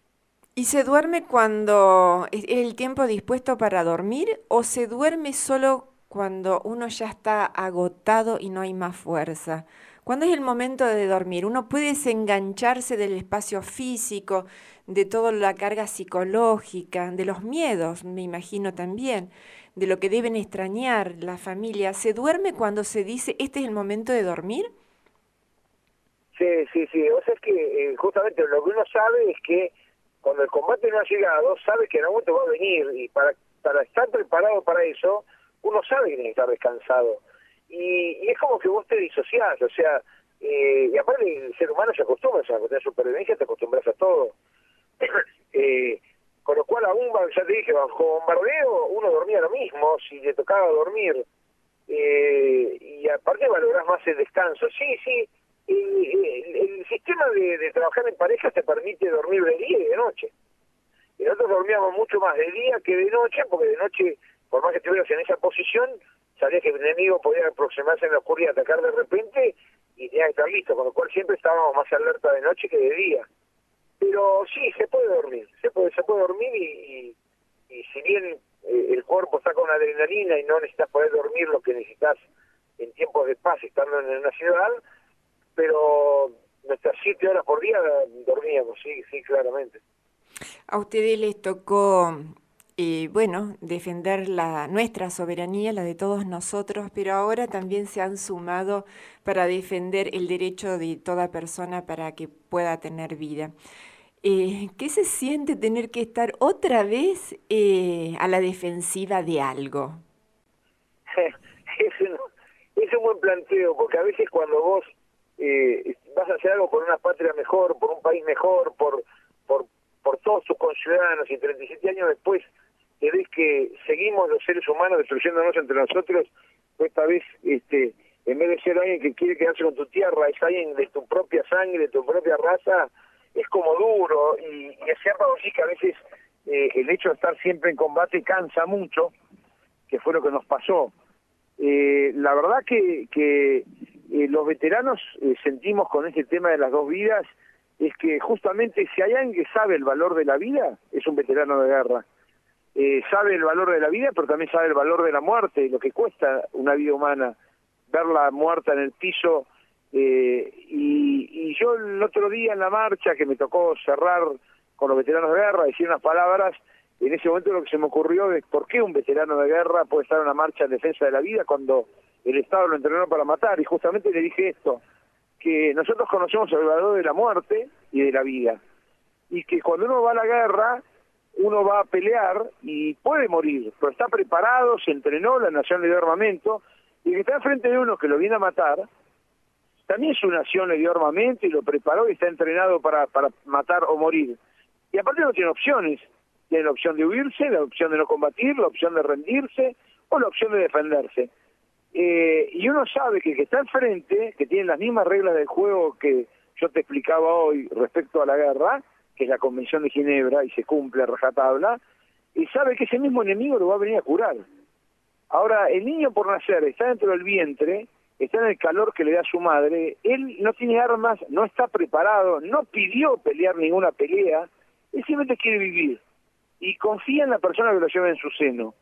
¿Y se duerme cuando es el tiempo dispuesto para dormir o se duerme solo cuando uno ya está agotado y no hay más fuerza? ¿Cuándo es el momento de dormir? Uno puede desengancharse del espacio físico, de toda la carga psicológica, de los miedos, me imagino también, de lo que deben extrañar la familia. ¿Se duerme cuando se dice este es el momento de dormir? Sí, sí, sí. O sea, es que eh, justamente lo que uno sabe es que cuando el combate no ha llegado, sabe que en algún momento va a venir y para, para estar preparado para eso, uno sabe que tiene que estar descansado. Y, es como que vos te disociás, o sea, eh, y aparte el ser humano se acostumbra, o sea, cuando tenés supervivencia te acostumbras a todo. eh, con lo cual aún, ya te dije, bajo bombardeo uno dormía lo mismo, si le tocaba dormir. Eh, y aparte valorás más el descanso. Sí, sí, el, el sistema de, de, trabajar en pareja te permite dormir de día y de noche. Y nosotros dormíamos mucho más de día que de noche, porque de noche, por más que estuvieras en esa posición, sabías que el enemigo podía aproximarse en la oscuridad, atacar de repente y tenía que estar listo, con lo cual siempre estábamos más alerta de noche que de día. Pero sí, se puede dormir, se puede, se puede dormir y, y, si bien eh, el cuerpo saca una adrenalina y no necesitas poder dormir lo que necesitas en tiempos de paz estando en una ciudad, pero nuestras siete horas por día dormíamos, sí, sí, claramente. A ustedes les tocó, eh, bueno, defender la nuestra soberanía, la de todos nosotros, pero ahora también se han sumado para defender el derecho de toda persona para que pueda tener vida. Eh, ¿Qué se siente tener que estar otra vez eh, a la defensiva de algo? es, un, es un buen planteo, porque a veces cuando vos eh, vas a hacer algo por una patria mejor, por un país mejor, por, por, por todos tus conciudadanos y 37 años después te ves que seguimos los seres humanos destruyéndonos entre nosotros, esta vez este en vez de ser alguien que quiere quedarse con tu tierra, es alguien de tu propia sangre, de tu propia raza, es como duro y, es cierto sí que a veces eh, el hecho de estar siempre en combate cansa mucho, que fue lo que nos pasó. Eh, la verdad que, que eh, los veteranos eh, sentimos con este tema de las dos vidas es que justamente si hay alguien que sabe el valor de la vida, es un veterano de guerra. Eh, sabe el valor de la vida, pero también sabe el valor de la muerte, lo que cuesta una vida humana, verla muerta en el piso. y, y yo el otro día en la marcha, que me tocó cerrar con los veteranos de guerra, decir unas palabras, en ese momento lo que se me ocurrió es por qué un veterano de guerra puede estar en una marcha en defensa de la vida cuando el Estado lo entrenó para matar. Y justamente le dije esto, que nosotros conocemos el valor de la muerte y de la vida. Y que cuando uno va a la guerra, uno va a pelear y puede morir, pero está preparado, se entrenó, la nación le dio armamento, y que está enfrente de uno que lo viene a matar, también su nación le dio armamento y lo preparó y está entrenado para, para matar o morir. Y aparte no tiene opciones, tiene la opción de huirse, la opción de no combatir, la opción de rendirse o la opción de defenderse. Eh, y uno sabe que el que está enfrente, que tiene las mismas reglas del juego que yo te explicaba hoy respecto a la guerra, que es la Convención de Ginebra y se cumple a rajatabla, y sabe que ese mismo enemigo lo va a venir a curar. Ahora, el niño por nacer está dentro del vientre, está en el calor que le da su madre, él no tiene armas, no está preparado, no pidió pelear ninguna pelea, él simplemente quiere vivir y confía en la persona que lo lleva en su seno.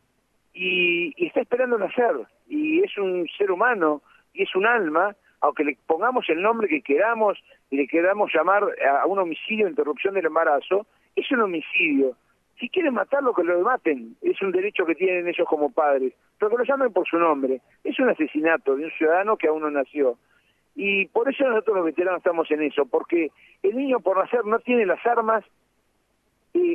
Y, está esperando nacer, y es un ser humano, y es un alma, aunque le pongamos el nombre que queramos y le queramos llamar a un homicidio, interrupción del embarazo, es un homicidio. Si quieren matarlo, que lo maten, es un derecho que tienen ellos como padres, pero que lo llamen por su nombre. Es un asesinato de un ciudadano que aún no nació. Y por eso nosotros los veteranos estamos en eso, porque el niño por nacer no tiene las armas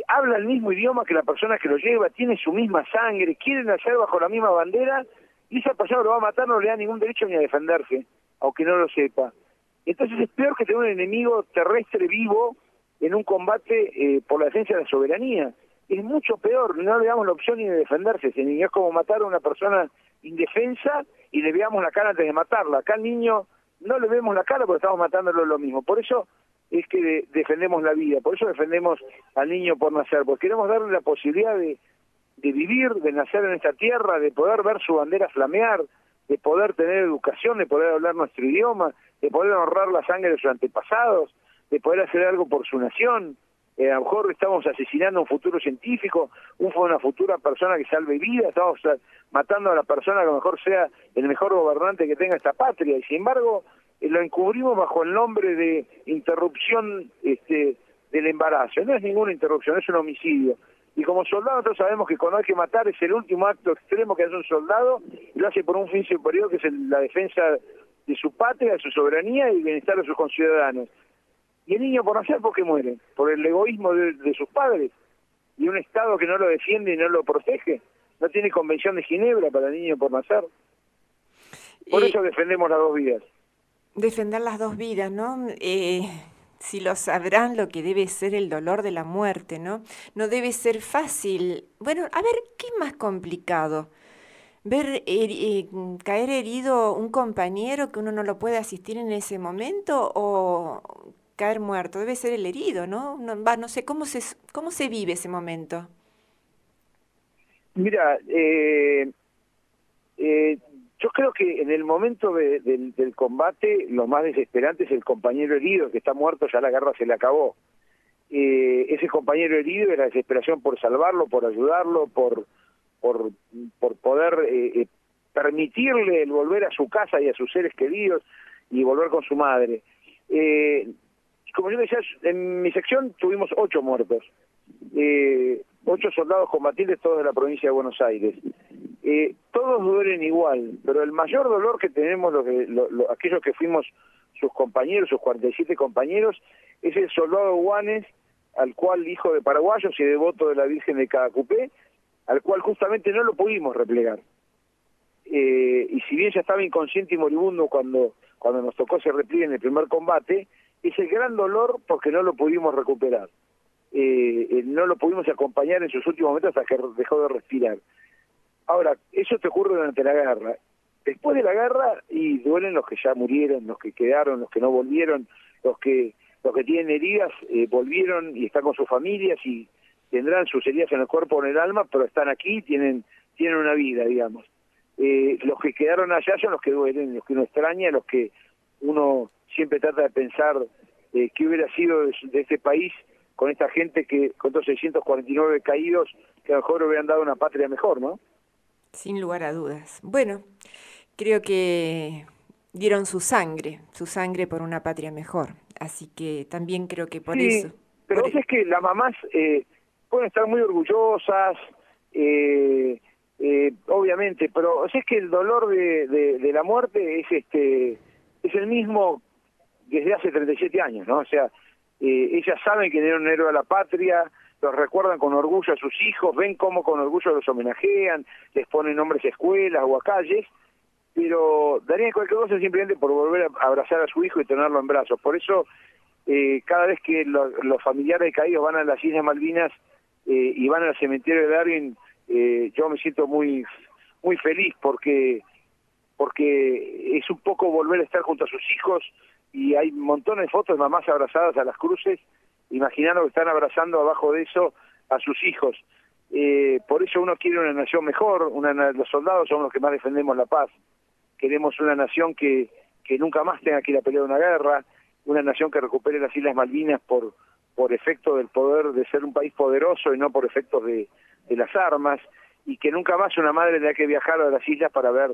habla el mismo idioma que la persona que lo lleva, tiene su misma sangre, quiere nacer bajo la misma bandera, y esa persona lo va a matar, no le da ningún derecho ni a defenderse, aunque no lo sepa. Entonces es peor que tener un enemigo terrestre vivo en un combate eh, por la defensa de la soberanía. Es mucho peor, no le damos la opción ni de defenderse. Ese niño es como matar a una persona indefensa y le veamos la cara antes de matarla. Acá al niño no le vemos la cara porque estamos matándolo lo mismo. Por eso es que defendemos la vida, por eso defendemos al niño por nacer, porque queremos darle la posibilidad de, de vivir, de nacer en esta tierra, de poder ver su bandera flamear, de poder tener educación, de poder hablar nuestro idioma, de poder honrar la sangre de sus antepasados, de poder hacer algo por su nación. Eh, a lo mejor estamos asesinando a un futuro científico, una futura persona que salve vida, estamos matando a la persona que a lo mejor sea el mejor gobernante que tenga esta patria, y sin embargo lo encubrimos bajo el nombre de interrupción este, del embarazo. No es ninguna interrupción, es un homicidio. Y como soldado nosotros sabemos que cuando hay que matar es el último acto extremo que hace un soldado y lo hace por un fin superior que es la defensa de su patria, de su soberanía y el bienestar de sus conciudadanos. Y el niño por nacer, ¿por qué muere? Por el egoísmo de, de sus padres y un Estado que no lo defiende y no lo protege. No tiene convención de Ginebra para el niño por nacer. Por eso defendemos las dos vidas defender las dos vidas, ¿no? Eh, si lo sabrán lo que debe ser el dolor de la muerte, ¿no? No debe ser fácil. Bueno, a ver, ¿qué es más complicado? Ver eh, caer herido un compañero que uno no lo puede asistir en ese momento o caer muerto. Debe ser el herido, ¿no? No, va, no sé, ¿cómo se, ¿cómo se vive ese momento? Mira, eh, eh, yo creo que en el momento del combate lo más desesperante es el compañero herido que está muerto, ya la guerra se le acabó. eh, ese compañero herido la desesperación por salvarlo, por ayudarlo, por, por, por poder eh, eh, permitirle el volver a su casa y a sus seres queridos y volver con su madre. Eh, como yo decía, en mi sección tuvimos ocho muertos, eh, ocho soldados combatientes, todos de la provincia de Buenos Aires. Eh, todos duelen igual, pero el mayor dolor que tenemos los, aquellos que fuimos sus compañeros, sus 47 compañeros, es el soldado Guanes, al cual hijo de paraguayos y devoto de la Virgen de Cadacupé, al cual justamente no lo pudimos replegar. Eh, y si bien ya estaba inconsciente y moribundo cuando, cuando nos tocó ese repliegue en el primer combate, es el gran dolor porque no lo pudimos recuperar. Eh, eh, no lo pudimos acompañar en sus últimos momentos hasta que dejó de respirar. Ahora, eso te ocurre durante la guerra. Después de la guerra, y duelen los que ya murieron, los que quedaron, los que no volvieron, los que los que tienen heridas volvieron y están con sus familias y tendrán sus heridas en el cuerpo o en el alma, pero están aquí, tienen, tienen una vida, digamos. Eh, los que quedaron allá son los que duelen, los que uno extraña, los que uno siempre trata de pensar eh, qué hubiera sido de, este país con esta gente que, con estos 649 caídos, que a lo mejor hubieran dado una patria mejor, ¿no? Sin lugar a dudas. Bueno, creo que dieron su sangre, su sangre por una patria mejor. Así que también creo que por eso. Pero es que las mamás eh, pueden estar muy orgullosas, eh, eh, obviamente, pero es que el dolor de, de, la muerte es este es el mismo desde hace 37 años, ¿no? O sea, eh, ellas saben que dieron un héroe a la patria, los recuerdan con orgullo a sus hijos, ven cómo con orgullo los homenajean, les ponen nombres a escuelas o a calles, pero darían cualquier cosa simplemente por volver a abrazar a su hijo y tenerlo en brazos. Por eso, eh, cada vez que los familiares caídos van a las Islas Malvinas eh, y van al cementerio de Darwin, eh, yo me siento muy muy feliz porque porque es un poco volver a estar junto a sus hijos y hay montones de fotos de mamás abrazadas a las cruces, imaginando que están abrazando abajo de eso a sus hijos. Eh, por eso uno quiere una nación mejor, una, los soldados son los que más defendemos la paz. Queremos una nación que, nunca más tenga que ir a pelear una guerra, una nación que recupere las Islas Malvinas por, por efecto del poder de ser un país poderoso y no por efectos de, de las armas y que nunca más una madre tenga que viajar a las islas para ver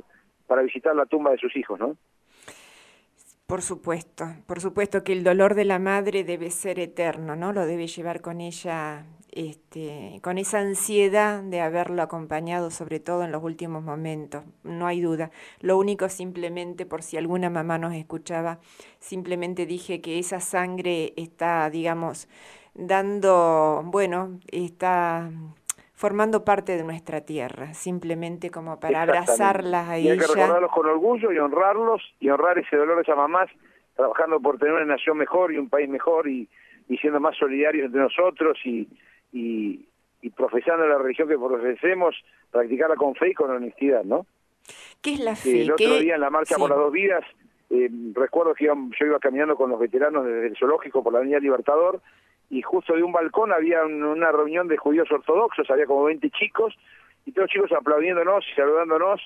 para visitar la tumba de sus hijos, ¿no? Por supuesto, por supuesto que el dolor de la madre debe ser eterno, ¿no? Lo debe llevar con ella, este, con esa ansiedad de haberlo acompañado, sobre todo en los últimos momentos, no hay duda. Lo único simplemente, por si alguna mamá nos escuchaba, simplemente dije que esa sangre está, digamos, dando, bueno, está formando parte de nuestra tierra, simplemente como para abrazarlas a y hay que recordarlos con orgullo y honrarlos y honrar ese dolor de esas mamás, trabajando por tener una nación mejor y un país mejor y, y siendo más solidarios entre nosotros y, y, y profesando la religión que profesemos, practicarla con fe y con honestidad, ¿no? ¿Qué es la fe? el otro día en la marcha por las dos vidas, eh, recuerdo que yo iba caminando con los veteranos desde el zoológico por la Avenida Libertador y justo de un balcón había una reunión de judíos ortodoxos, había como 20 chicos, y todos los chicos aplaudiéndonos y saludándonos,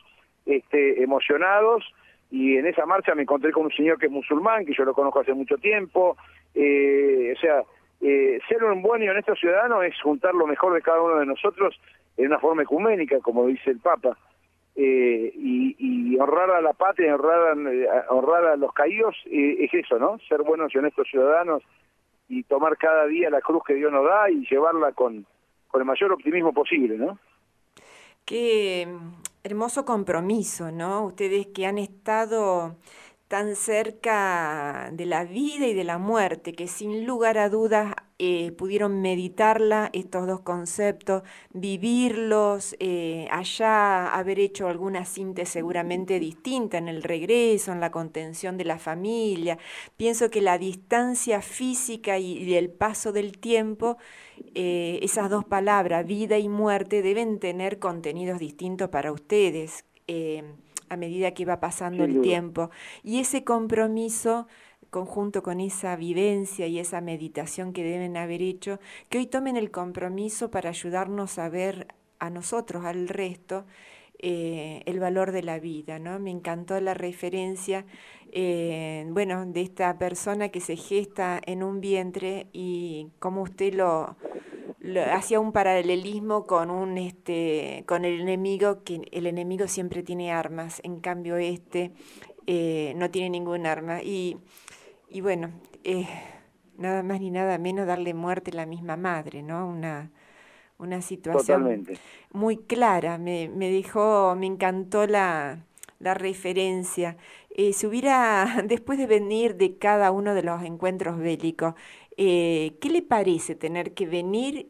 este, emocionados, y en esa marcha me encontré con un señor que es musulmán, que yo lo conozco hace mucho tiempo, eh, o sea, eh, ser un buen y honesto ciudadano es juntar lo mejor de cada uno de nosotros en una forma ecuménica, como dice el Papa, eh, y, y, honrar a la patria, honrar a, honrar a los caídos, es eso, ¿no? Ser buenos y honestos ciudadanos, y tomar cada día la cruz que Dios nos da y llevarla con, con el mayor optimismo posible, ¿no? Qué hermoso compromiso, ¿no? Ustedes que han estado tan cerca de la vida y de la muerte, que sin lugar a dudas eh, pudieron meditarla, estos dos conceptos, vivirlos, eh, allá haber hecho alguna síntesis seguramente distinta en el regreso, en la contención de la familia. Pienso que la distancia física y, el paso del tiempo, eh, esas dos palabras, vida y muerte, deben tener contenidos distintos para ustedes a medida que va pasando el tiempo. Y ese compromiso conjunto con esa vivencia y esa meditación que deben haber hecho, que hoy tomen el compromiso para ayudarnos a ver a nosotros, al resto, eh, el valor de la vida. ¿no? Me encantó la referencia eh, bueno, de esta persona que se gesta en un vientre y como usted lo, hacía un paralelismo con un este con el enemigo que el enemigo siempre tiene armas. En cambio este eh, no tiene ningún arma. Y, y bueno eh, nada más ni nada menos darle muerte a la misma madre no una una situación muy clara. Me, me dijo me encantó la la referencia. Eh, si hubiera, después de venir de cada uno de los encuentros bélicos, eh, ¿qué le parece tener que venir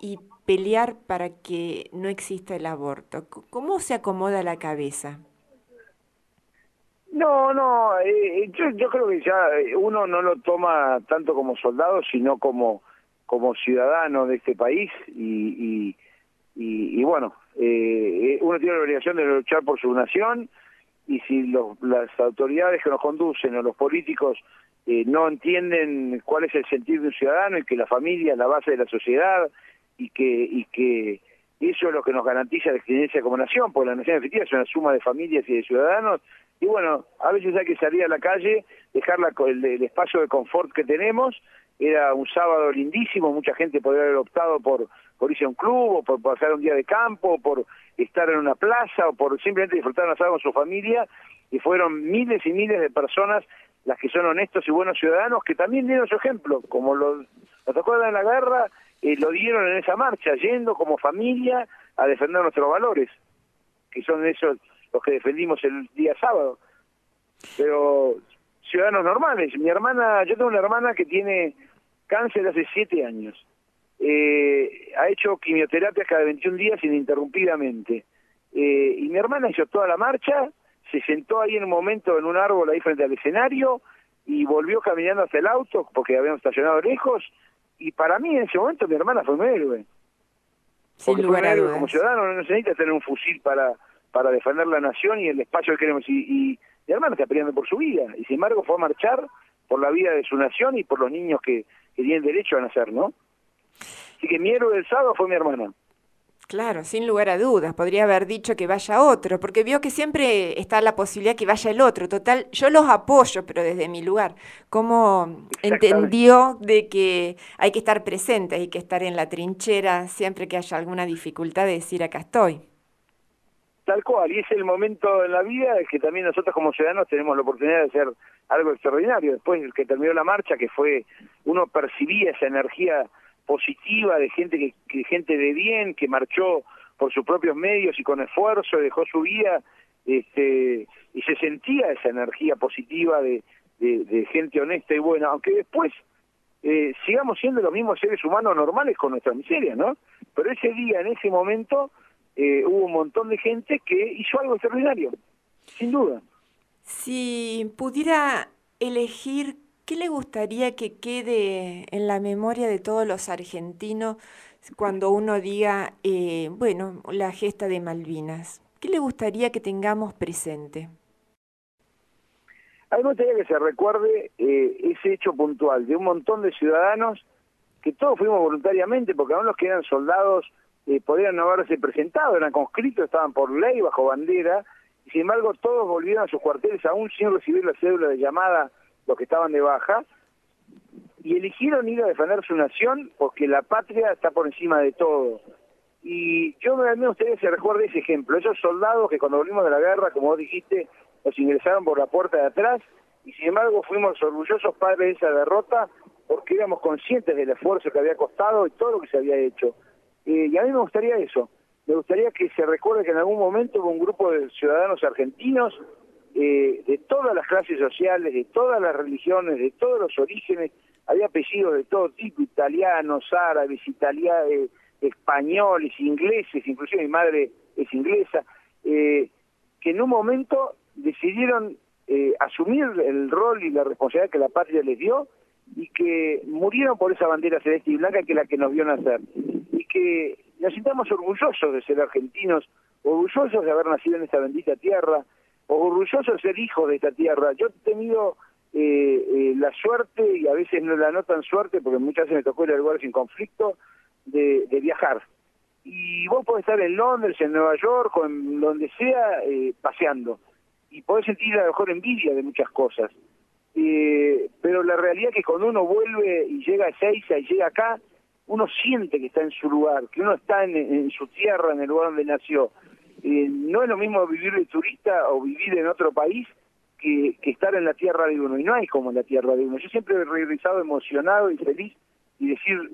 y pelear para que no exista el aborto? ¿Cómo se acomoda la cabeza? No, no, eh, yo, yo creo que ya uno no lo toma tanto como soldado, sino como, como ciudadano de este país y, y, y, bueno, eh, uno tiene la obligación de luchar por su nación y si los, las autoridades que nos conducen o los políticos eh, no entienden cuál es el sentido de un ciudadano y que la familia es la base de la sociedad y que y que eso es lo que nos garantiza la existencia como nación, porque la nación efectiva es una suma de familias y de ciudadanos y bueno, a veces hay que salir a la calle, dejar el, el espacio de confort que tenemos era un sábado lindísimo, mucha gente podría haber optado por, por irse a un club, o por pasar un día de campo, por estar en una plaza, o por simplemente disfrutar un asado con su familia, y fueron miles y miles de personas las que son honestos y buenos ciudadanos, que también dieron su ejemplo, como los, los acuerdan en la guerra, eh, lo dieron en esa marcha, yendo como familia a defender nuestros valores, que son esos los que defendimos el día sábado. Pero ciudadanos normales. Mi hermana, yo tengo una hermana que tiene cáncer hace siete años. Eh, ha hecho quimioterapias cada 21 días ininterrumpidamente. Eh, y mi hermana hizo toda la marcha, se sentó ahí en un momento en un árbol ahí frente al escenario y volvió caminando hasta el auto porque habíamos estacionado lejos. Y para mí en ese momento mi hermana fue un héroe. Sin lugar a dudas. Como ciudadano no necesita tener un fusil para, para defender la nación y el espacio que queremos. Y, y mi hermana está peleando por su vida. Y sin embargo fue a marchar por la vida de su nación y por los niños que, que tienen derecho a nacer, ¿no? Así que mi héroe del sábado fue mi hermana. Claro, sin lugar a dudas. Podría haber dicho que vaya otro, porque vio que siempre está la posibilidad que vaya el otro. Total, yo los apoyo, pero desde mi lugar. ¿Cómo entendió de que hay que estar presente, hay que estar en la trinchera siempre que haya alguna dificultad de decir acá estoy? Tal cual, y es el momento en la vida en que también nosotros como ciudadanos tenemos la oportunidad de hacer algo extraordinario. Después que terminó la marcha, que fue, uno percibía esa energía positiva de gente que, gente de bien, que marchó por sus propios medios y con esfuerzo, dejó su vida, este, y se sentía esa energía positiva de, de, gente honesta y buena, aunque después eh, sigamos siendo los mismos seres humanos normales con nuestra miseria, ¿no? Pero ese día, en ese momento, eh, hubo un montón de gente que hizo algo extraordinario, sin duda. Si pudiera elegir, ¿qué le gustaría que quede en la memoria de todos los argentinos cuando uno diga, eh, bueno, la gesta de Malvinas? ¿Qué le gustaría que tengamos presente? A mí me gustaría que se recuerde eh, ese hecho puntual de un montón de ciudadanos que todos fuimos voluntariamente, porque aún los que eran soldados eh, podían no haberse presentado, eran conscritos, estaban por ley, bajo bandera, y sin embargo todos volvieron a sus cuarteles aún sin recibir la cédula de llamada los que estaban de baja, y eligieron ir a defender su nación porque la patria está por encima de todo. Y yo me gustaría ustedes se recuerde ese ejemplo, esos soldados que cuando volvimos de la guerra, como vos dijiste, nos ingresaron por la puerta de atrás, y sin embargo fuimos orgullosos padres de esa derrota porque éramos conscientes del esfuerzo que había costado y todo lo que se había hecho. Eh, y a mí me gustaría eso, me gustaría que se recuerde que en algún momento hubo un grupo de ciudadanos argentinos eh, de todas las clases sociales, de todas las religiones, de todos los orígenes, había apellidos de todo tipo, italianos, árabes, italianos, eh, españoles, ingleses, inclusive mi madre es inglesa, que en un momento decidieron asumir el rol y la responsabilidad que la patria les dio y que murieron por esa bandera celeste y blanca que es la que nos vio nacer. Que nos sintamos orgullosos de ser argentinos, orgullosos de haber nacido en esta bendita tierra, orgullosos de ser hijos de esta tierra. Yo he tenido eh, eh, la suerte, y a veces no la no tan suerte, porque muchas veces me tocó ir a lugares sin conflicto, de, viajar. Y vos podés estar en Londres, en Nueva York, o en donde sea, eh, paseando. y podés sentir a lo mejor envidia de muchas cosas. Eh, pero la realidad es que cuando uno vuelve y llega a Ezeiza y llega acá, uno siente que está en su lugar, que uno está en, su tierra, en el lugar donde nació. Eh, no es lo mismo vivir de turista o vivir en otro país que, estar en la tierra de uno, y no hay como en la tierra de uno. Yo siempre he regresado emocionado y feliz y decir,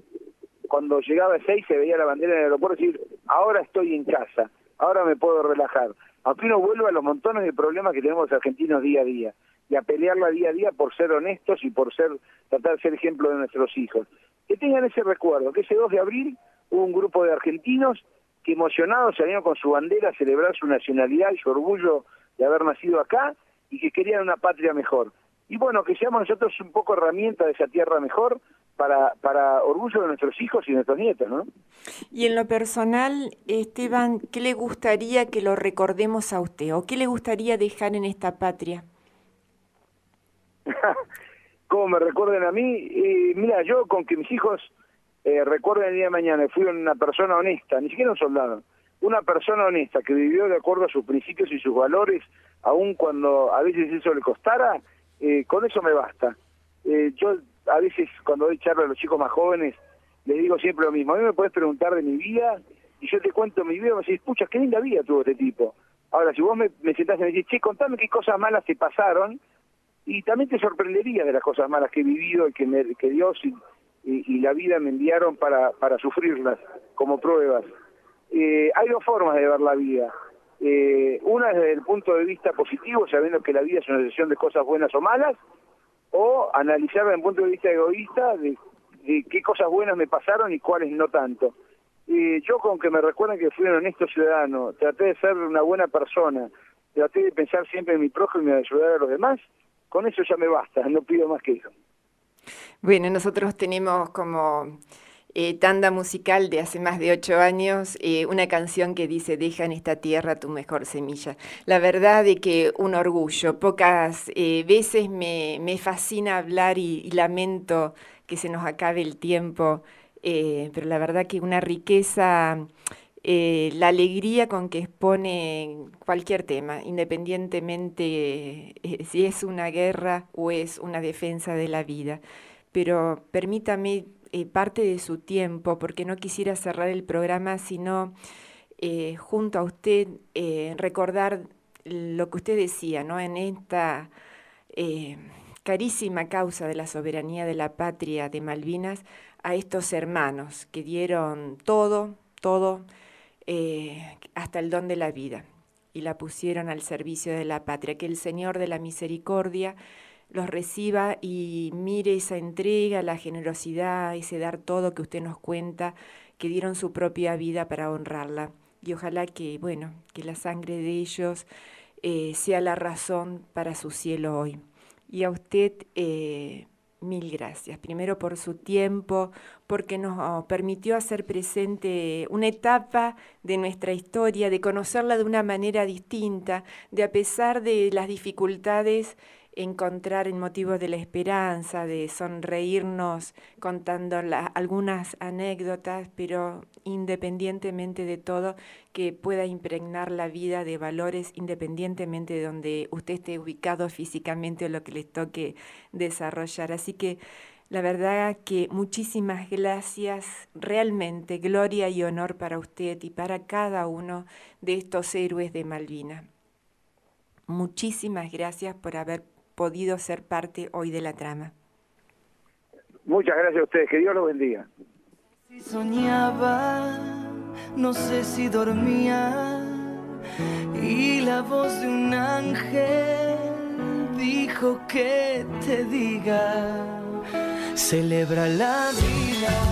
cuando llegaba a seis se veía la bandera en el aeropuerto, decir, ahora estoy en casa, ahora me puedo relajar. Aunque uno vuelva a los montones de problemas que tenemos los argentinos día a día, y a pelearla día a día por ser honestos y por ser tratar de ser ejemplo de nuestros hijos. Que tengan ese recuerdo, que ese 2 de abril hubo un grupo de argentinos que emocionados salieron con su bandera a celebrar su nacionalidad y su orgullo de haber nacido acá y que querían una patria mejor. Y bueno, que seamos nosotros un poco herramienta de esa tierra mejor para, para orgullo de nuestros hijos y nuestros nietos, ¿no? Y en lo personal, Esteban, ¿qué le gustaría que lo recordemos a usted o qué le gustaría dejar en esta patria? ¿Cómo me recuerden a mí? Eh, mira, yo con que mis hijos eh, recuerden el día de mañana, fui una persona honesta, ni siquiera un soldado, una persona honesta que vivió de acuerdo a sus principios y sus valores, aun cuando a veces eso le costara, eh, con eso me basta. Eh, yo a veces cuando doy charla a los chicos más jóvenes, les digo siempre lo mismo. A mí me puedes preguntar de mi vida y yo te cuento mi vida y me decís, pucha, qué linda vida tuvo este tipo. Ahora, si vos me, me sentás y me decís, che, contame qué cosas malas te pasaron, y también te sorprendería de las cosas malas que he vivido y que, me, que Dios y, la vida me enviaron para, para sufrirlas como pruebas. Eh, hay dos formas de ver la vida. Eh, una es desde el punto de vista positivo, sabiendo que la vida es una sesión de cosas buenas o malas, o analizarla desde el punto de vista egoísta de, qué cosas buenas me pasaron y cuáles no tanto. Eh, yo con que me recuerden que fui un honesto ciudadano, traté de ser una buena persona, traté de pensar siempre en mi prójimo y de ayudar a los demás, con eso ya me basta, no pido más que eso. Bueno, nosotros tenemos como eh, tanda musical de hace más de ocho años eh, una canción que dice, deja en esta tierra tu mejor semilla. La verdad de que un orgullo, pocas eh, veces me, me, fascina hablar y, lamento que se nos acabe el tiempo, pero la verdad que una riqueza la alegría con que expone cualquier tema, independientemente eh, si es una guerra o es una defensa de la vida. Pero permítame eh, parte de su tiempo, porque no quisiera cerrar el programa, sino junto a usted recordar lo que usted decía, ¿no? En esta carísima causa de la soberanía de la patria de Malvinas, a estos hermanos que dieron todo, todo, eh, hasta el don de la vida y la pusieron al servicio de la patria. Que el Señor de la Misericordia los reciba y mire esa entrega, la generosidad, ese dar todo que usted nos cuenta, que dieron su propia vida para honrarla. Y ojalá que, bueno, que la sangre de ellos eh, sea la razón para su cielo hoy. Y a usted, eh, mil gracias. Primero por su tiempo, porque nos permitió hacer presente una etapa de nuestra historia, de conocerla de una manera distinta, de a pesar de las dificultades encontrar en motivos de la esperanza, de sonreírnos contando algunas anécdotas, pero independientemente de todo, que pueda impregnar la vida de valores independientemente de donde usted esté ubicado físicamente o lo que les toque desarrollar. Así que la verdad que muchísimas gracias, realmente gloria y honor para usted y para cada uno de estos héroes de Malvina. Muchísimas gracias por haber podido ser parte hoy de la trama. Muchas gracias a ustedes, que Dios los bendiga. Si soñaba, no sé si dormía, y la voz de un ángel dijo que te diga, celebra la vida.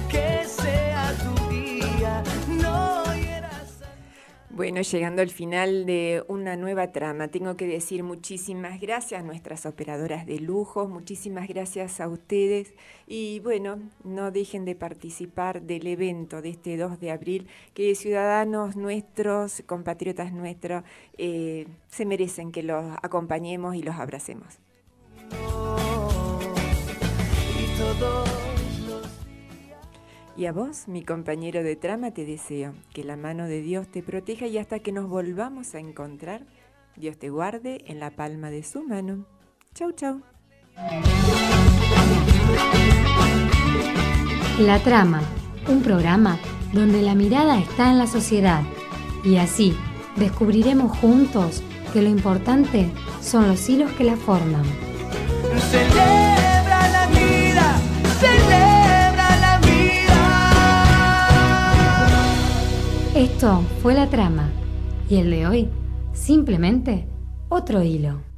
Bueno, llegando al final de una nueva trama, tengo que decir muchísimas gracias a nuestras operadoras de lujo, muchísimas gracias a ustedes y bueno, no dejen de participar del evento de este 2 de abril que ciudadanos nuestros, compatriotas nuestros, eh, se merecen que los acompañemos y los abracemos. A vos, mi compañero de trama, te deseo que la mano de Dios te proteja y hasta que nos volvamos a encontrar, Dios te guarde en la palma de su mano. Chau, chau. La trama, un programa donde la mirada está en la sociedad y así descubriremos juntos que lo importante son los hilos que la forman. Esto fue la trama y el de hoy, simplemente otro hilo.